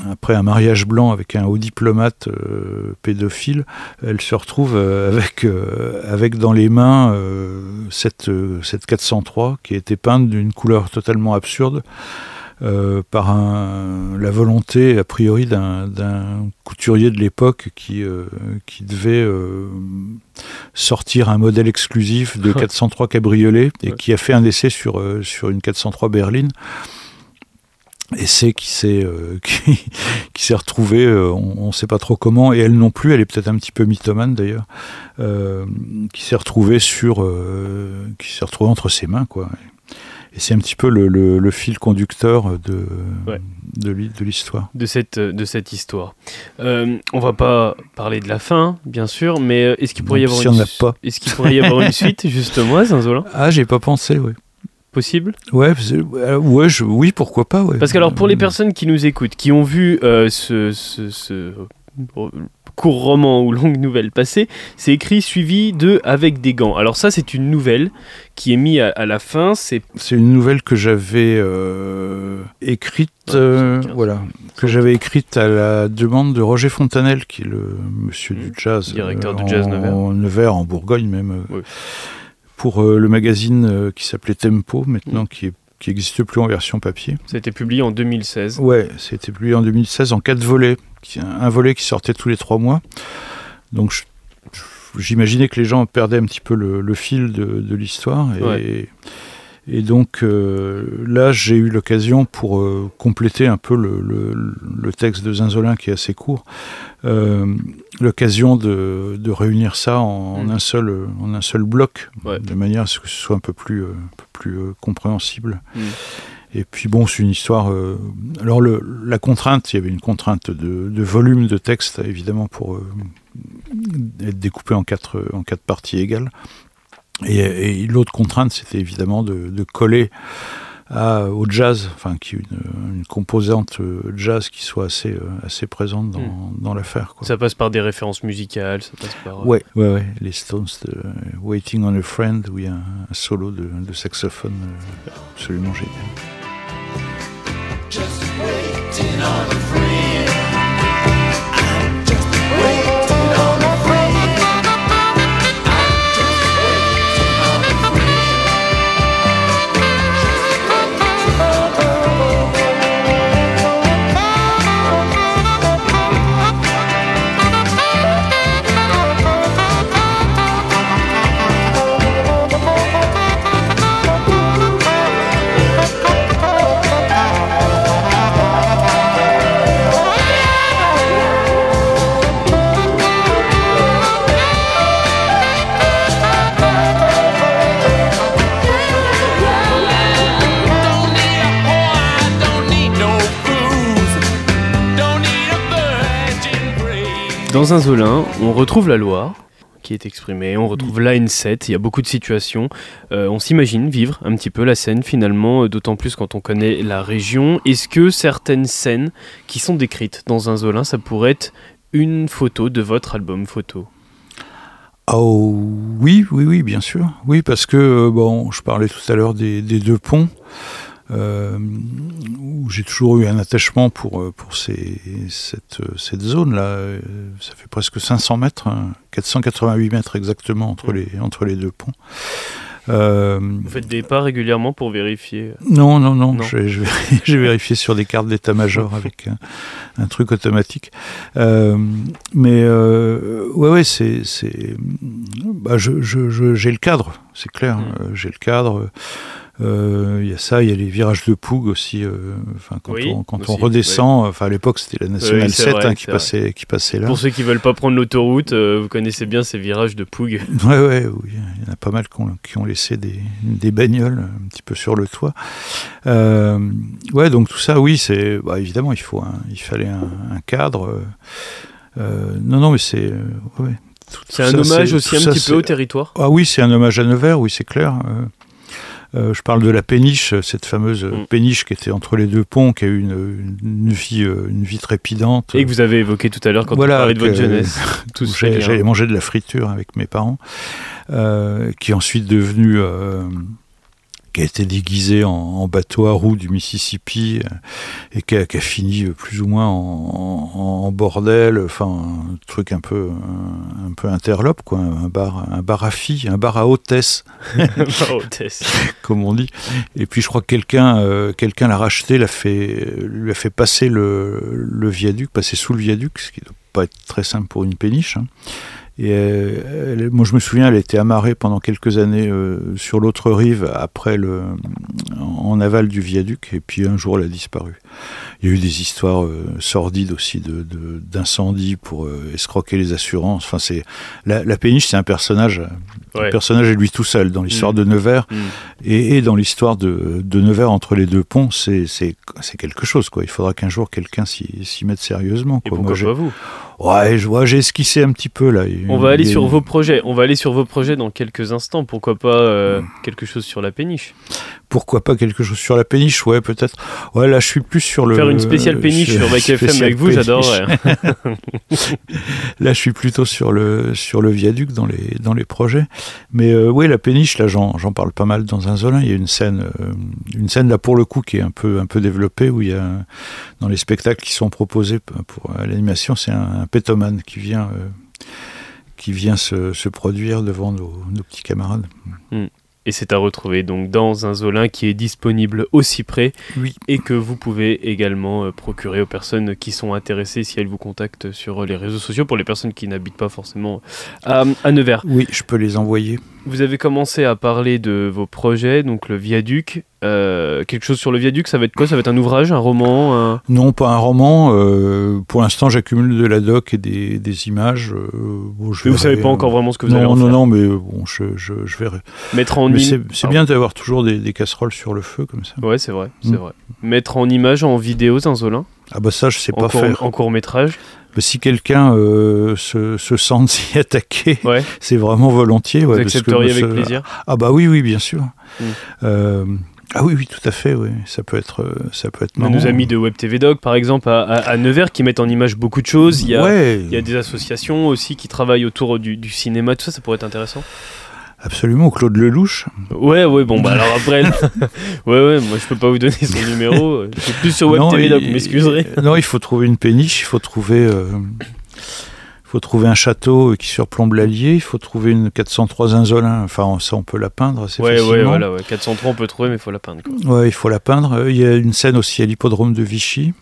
Speaker 2: après un mariage blanc avec un haut diplomate euh, pédophile, elle se retrouve euh, avec, euh, avec dans les mains cette, cette 403 qui été peinte d'une couleur totalement absurde. Euh, par un, la volonté a priori d'un couturier de l'époque qui, euh, qui devait euh, sortir un modèle exclusif de 403 cabriolet et
Speaker 1: Ouais.
Speaker 2: qui a fait un essai sur, sur une 403 berline essai qui s'est euh, qui, qui s'est retrouvé euh, on ne sait pas trop comment et elle non plus elle est peut-être un petit peu mythomane d'ailleurs euh, qui s'est retrouvée sur qui s'est retrouvée entre ses mains quoi et c'est un petit peu le, le- le fil conducteur de
Speaker 1: Ouais.
Speaker 2: de l'hi- de l'histoire
Speaker 1: de cette, de cette histoire. Euh, on va pas parler de la fin, bien sûr, mais euh, est-ce qu'il pourrait y avoir
Speaker 2: si
Speaker 1: une. Est-ce qu'il pourrait y avoir une suite justement à
Speaker 2: ah j'ai pas pensé ouais
Speaker 1: Possible?
Speaker 2: Ouais euh, ouais je- oui pourquoi pas ouais
Speaker 1: Parce que alors pour les
Speaker 2: Euh,
Speaker 1: personnes qui nous écoutent, qui ont vu euh, ce, ce- ce, court roman ou longue nouvelle passée, c'est écrit suivi de Avec des gants. Alors ça c'est une nouvelle qui est mise à, à la fin, c'est
Speaker 2: une nouvelle que j'avais euh, écrite, euh,
Speaker 1: 75.
Speaker 2: voilà, que j'avais écrite à la demande de Roger Fontanel, qui est le monsieur du jazz,
Speaker 1: Mmh. Directeur
Speaker 2: euh,
Speaker 1: du jazz
Speaker 2: en,
Speaker 1: Nevers.
Speaker 2: en Nevers, en Bourgogne même, euh,
Speaker 1: Oui.
Speaker 2: pour euh, le magazine euh, qui s'appelait Tempo, maintenant
Speaker 1: Mmh.
Speaker 2: qui est qui n'existe plus en version papier.
Speaker 1: ça a été publié en 2016.
Speaker 2: Ouais, c'était publié en 2016 en quatre volets, un volet qui sortait tous les trois mois. Donc j'imaginais que les gens perdaient un petit peu le, le fil de, de l'histoire. Et,
Speaker 1: Ouais.
Speaker 2: Et donc euh, là, j'ai eu l'occasion pour euh, compléter un peu le, le- le texte de Zinzolin qui est assez court, euh, l'occasion de, de réunir ça en,
Speaker 1: Mm.
Speaker 2: un seul, en un seul bloc,
Speaker 1: Ouais.
Speaker 2: de manière à ce que ce soit un peu plus, un peu plus compréhensible.
Speaker 1: Mm.
Speaker 2: Et puis bon, c'est une histoire. euh, alors le, la contrainte, il y avait une contrainte de, de volume de texte, évidemment, pour euh, être découpé en quatre, en quatre parties égales. Et, et l'autre contrainte, c'était évidemment de, de coller à, au jazz, enfin, qui une, une composante euh, jazz qui soit assez, euh, assez présente dans, dans l'affaire. quoi.
Speaker 1: Ça passe par des références musicales, ça passe par... euh,
Speaker 2: Ouais, ouais, ouais, les Stones de Waiting on a Friend, où il y a un, un solo de, de saxophone absolument génial.
Speaker 5: Don't
Speaker 1: Dans un Zolin, on retrouve la Loire qui est exprimée, on retrouve la N7, il y a beaucoup de situations. Euh, on s'imagine vivre un petit peu la scène finalement, euh, d'autant plus quand on connaît la région. Est-ce que certaines scènes qui sont décrites dans un Zolin, ça pourrait être une photo de votre album photo?
Speaker 2: Oh oui, oui, oui, bien sûr. Oui, parce que euh, bon, je parlais tout à l'heure des, deux ponts, où j'ai toujours eu un attachement pour euh, pour ces, cette euh, cette zone là. Euh, Ça fait presque 500 mètres, hein, 488 mètres exactement entre les entre les deux ponts. Euh,
Speaker 1: Vous faites des pas régulièrement pour vérifier
Speaker 2: non, non, non,
Speaker 1: Non.
Speaker 2: J'ai j'ai- j'ai vérifié sur des cartes d'état-major avec un, un truc automatique. Euh, mais euh, ouais, ouais, c'est, c'est, bah, je, je, je- j'ai le cadre, c'est clair.
Speaker 1: Mm.
Speaker 2: Euh, j'ai le cadre. Euh, Il y a ça, il y a les virages de Poug aussi. euh, Enfin, quand
Speaker 1: Oui,
Speaker 2: on, quand
Speaker 1: aussi,
Speaker 2: on redescend, enfin à l'époque c'était la nationale
Speaker 1: Oui, c'est
Speaker 2: 7
Speaker 1: vrai,
Speaker 2: hein, qui passait, qui passait là.
Speaker 1: Pour ceux qui veulent pas prendre l'autoroute, euh, vous connaissez bien ces virages de Poug.
Speaker 2: Ouais, ouais, oui. Il y en a pas mal qui ont, qui ont laissé des, des bagnoles un petit peu sur le toit. Ouais, donc tout ça, oui, c'est bah, évidemment, il faut, un- il fallait un, un cadre. euh, non, non, mais c'est, euh, ouais,
Speaker 1: C'est un
Speaker 2: ça,
Speaker 1: hommage aussi un
Speaker 2: ça,
Speaker 1: petit peu au territoire.
Speaker 2: Ah oui, c'est un hommage à Nevers, oui, c'est clair. Euh, euh, je parle de la péniche, cette fameuse
Speaker 1: Mm.
Speaker 2: péniche qui était entre les deux ponts, qui a eu une, une vie, euh, une vie trépidante.
Speaker 1: Et que vous avez évoqué tout à l'heure quand
Speaker 2: Voilà,
Speaker 1: on parlait de votre jeunesse.
Speaker 2: J'allais manger de la friture avec mes parents, euh, qui est ensuite devenu, euh, qui a été déguisé en, en bateau à roues du Mississippi euh, et qui a, qui a fini plus ou moins en, en- en bordel, enfin un truc un peu un, un peu interlope quoi, un bar un bar à filles, un bar à hôtesse
Speaker 1: hôtesse.
Speaker 2: comme on dit. Et puis je crois que quelqu'un euh, quelqu'un l'a racheté, l'a fait lui a fait passer le, le viaduc, passer sous le viaduc, ce qui doit pas être très simple pour une péniche. hein. Et euh, moi, je me souviens, elle était amarrée pendant quelques années euh, sur l'autre rive, après le, en aval du viaduc, et puis un jour, elle a disparu. Il y a eu des histoires euh, sordides aussi de, de- d'incendie pour euh, escroquer les assurances. Enfin, c'est la, la péniche, c'est un personnage,
Speaker 1: Ouais.
Speaker 2: un personnage est lui tout seul dans l'histoire
Speaker 1: Mm.
Speaker 2: de Nevers
Speaker 1: Mm.
Speaker 2: et, et dans l'histoire de, de Nevers entre les deux ponts. C'est, quelque chose, quoi. Il faudra qu'un jour quelqu'un s'y, mette sérieusement.
Speaker 1: Et pourquoi
Speaker 2: j'ai,
Speaker 1: pas vous?
Speaker 2: Ouais, je vois, j'ai esquissé un petit peu là.
Speaker 1: On va aller sur vos projets. On va aller sur vos projets dans quelques instants. Pourquoi pas euh,
Speaker 2: Mm.
Speaker 1: quelque chose sur la péniche?
Speaker 2: Pourquoi pas quelque chose sur la péniche Ouais, peut-être. Ouais, là, je suis plus sur le.
Speaker 1: Faire une spéciale péniche sur Bac FM
Speaker 2: spéciale
Speaker 1: avec vous, j'adorerais.
Speaker 2: Là, je suis plutôt sur le sur le viaduc dans les dans les projets. Mais euh, oui, la péniche, là, j'en j'en parle pas mal dans un Zolin. Il y a une scène, euh, une scène là pour le coup qui est un peu un peu développée où il y a dans les spectacles qui sont proposés pour à l'animation, c'est un, un pétomane qui vient euh, qui vient se, se produire devant nos, nos petits camarades.
Speaker 1: Et c'est à retrouver donc dans un Zolin qui est disponible aussi près
Speaker 2: Oui.
Speaker 1: et que vous pouvez également euh, procurer aux personnes qui sont intéressées si elles vous contactent sur les réseaux sociaux pour les personnes qui n'habitent pas forcément à, à Nevers.
Speaker 2: Oui, je peux les envoyer.
Speaker 1: Vous avez commencé à parler de vos projets, donc le viaduc. Euh, quelque chose sur le viaduc, ça va être quoi? Ça va être un ouvrage, un roman un-
Speaker 2: Non, pas un roman. euh, pour l'instant, j'accumule de la doc et des, des images. euh, bon, je
Speaker 1: Mais vous
Speaker 2: verrai,
Speaker 1: savez pas
Speaker 2: euh,
Speaker 1: encore vraiment ce que vous
Speaker 2: non,
Speaker 1: allez en
Speaker 2: non,
Speaker 1: faire.
Speaker 2: non, mais bon, je, je, je verrai.
Speaker 1: Mettre en
Speaker 2: c'est bien d'avoir toujours des, des casseroles sur le feu comme ça.
Speaker 1: Ouais, c'est vrai, c'est
Speaker 2: Mm.
Speaker 1: vrai. Mettre en image, en vidéo, un Zolin,
Speaker 2: Ah bah ça, je sais
Speaker 1: en,
Speaker 2: pas
Speaker 1: court,
Speaker 2: faire.
Speaker 1: en court métrage.
Speaker 2: Mais si quelqu'un euh, se, se sent s'y attaquer,
Speaker 1: Ouais.
Speaker 2: c'est vraiment volontiers.
Speaker 1: Vous
Speaker 2: ouais, parce que
Speaker 1: accepteriez
Speaker 2: moi,
Speaker 1: avec plaisir?
Speaker 2: Ah bah oui, oui, bien sûr.
Speaker 1: Mm.
Speaker 2: Euh, ah oui, oui, tout à fait. Oui, ça peut être, euh, ça peut être
Speaker 1: On a
Speaker 2: marrant.
Speaker 1: nos amis de Web TV Doc, par exemple, à, à- à Nevers, qui mettent en image beaucoup de choses. Il y a,
Speaker 2: Ouais,
Speaker 1: il y a des associations aussi qui travaillent autour du, du cinéma, tout ça, ça pourrait être intéressant.
Speaker 2: Absolument. Claude Lelouch.
Speaker 1: Ouais, ouais, bon, bah alors après, ouais, ouais, moi je peux pas vous donner son numéro. Je suis plus sur Web
Speaker 2: Non,
Speaker 1: TV
Speaker 2: il-
Speaker 1: vous m'excuserez.
Speaker 2: Non, il faut trouver une péniche, il faut trouver, euh, faut trouver un château qui surplombe l'Allier, il faut trouver une 403 Inzolin. Enfin, ça, on peut la peindre assez
Speaker 1: Ouais,
Speaker 2: facilement.
Speaker 1: ouais, voilà, ouais. 403 on peut trouver, mais il faut la peindre. Quoi.
Speaker 2: Ouais, il faut la peindre. Euh, Il y a une scène aussi à l'hippodrome de Vichy.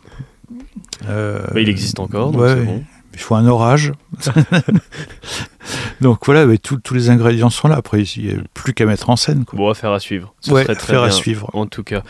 Speaker 2: Euh,
Speaker 1: Bah, il existe encore, donc
Speaker 2: ouais,
Speaker 1: c'est bon.
Speaker 2: Il faut un orage. donc voilà, tous les ingrédients sont là. Après, il n'y a plus qu'à mettre en scène. Quoi.
Speaker 1: Bon, affaire à suivre. Ce
Speaker 2: ouais,
Speaker 1: serait très
Speaker 2: faire à
Speaker 1: bien,
Speaker 2: suivre.
Speaker 1: En tout cas.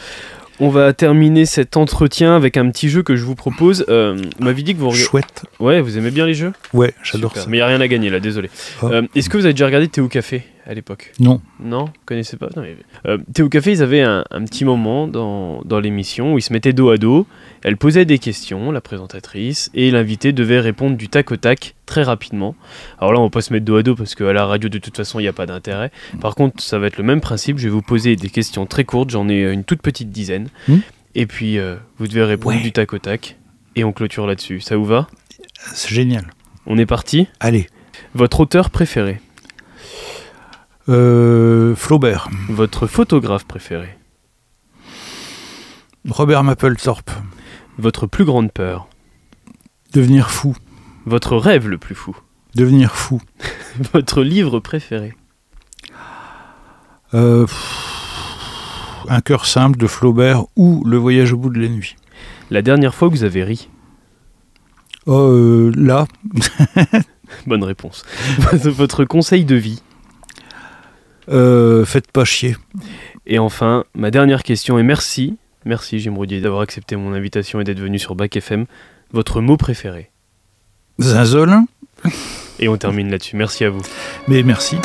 Speaker 1: On va terminer cet entretien avec un petit jeu que je vous propose. Euh, vous m'avez dit que vous regardez.
Speaker 2: Chouette.
Speaker 1: Ouais, vous aimez bien les jeux?
Speaker 2: Ouais, j'adore ça.
Speaker 1: Mais il n'y a rien à gagner là, désolé.
Speaker 2: Oh.
Speaker 1: Euh, Est-ce que vous avez déjà regardé Théo Café? À l'époque
Speaker 2: Non.
Speaker 1: Non Vous connaissez pas Non, mais- Euh, Théo Café, ils avaient un, un petit moment dans, dans l'émission où ils se mettaient dos à dos. Elle posait des questions, la présentatrice, et l'invité devait répondre du tac au tac très rapidement. Alors là, on va pas se mettre dos à dos parce qu'à la radio, de toute façon, il n'y a pas d'intérêt. Par contre, ça va être le même principe. Je vais vous poser des questions très courtes. J'en ai une toute petite dizaine.
Speaker 2: Hmm.
Speaker 1: Et puis, euh, vous devez répondre
Speaker 2: Ouais.
Speaker 1: du tac au tac. Et on clôture là-dessus. Ça vous va?
Speaker 2: C'est génial.
Speaker 1: On est parti?
Speaker 2: Allez.
Speaker 1: Votre auteur préféré?
Speaker 2: Flaubert.
Speaker 1: Votre photographe préféré
Speaker 2: Robert Mapplethorpe.
Speaker 1: Votre plus grande peur
Speaker 2: Devenir fou.
Speaker 1: Votre rêve le plus fou
Speaker 2: Devenir fou.
Speaker 1: Votre livre préféré
Speaker 2: Euh, un cœur simple de Flaubert ou Le voyage au bout de la nuit.
Speaker 1: La dernière fois que vous avez ri
Speaker 2: Oh, euh, là,
Speaker 1: Bonne réponse. Votre conseil de vie
Speaker 2: euh, faites pas chier.
Speaker 1: Et enfin, ma dernière question, et merci, merci Jim Roudier d'avoir accepté mon invitation et d'être venu sur Bac FM. Votre mot préféré?
Speaker 2: Zinzolin,
Speaker 1: Et on termine là-dessus. Merci à vous.
Speaker 2: mais merci.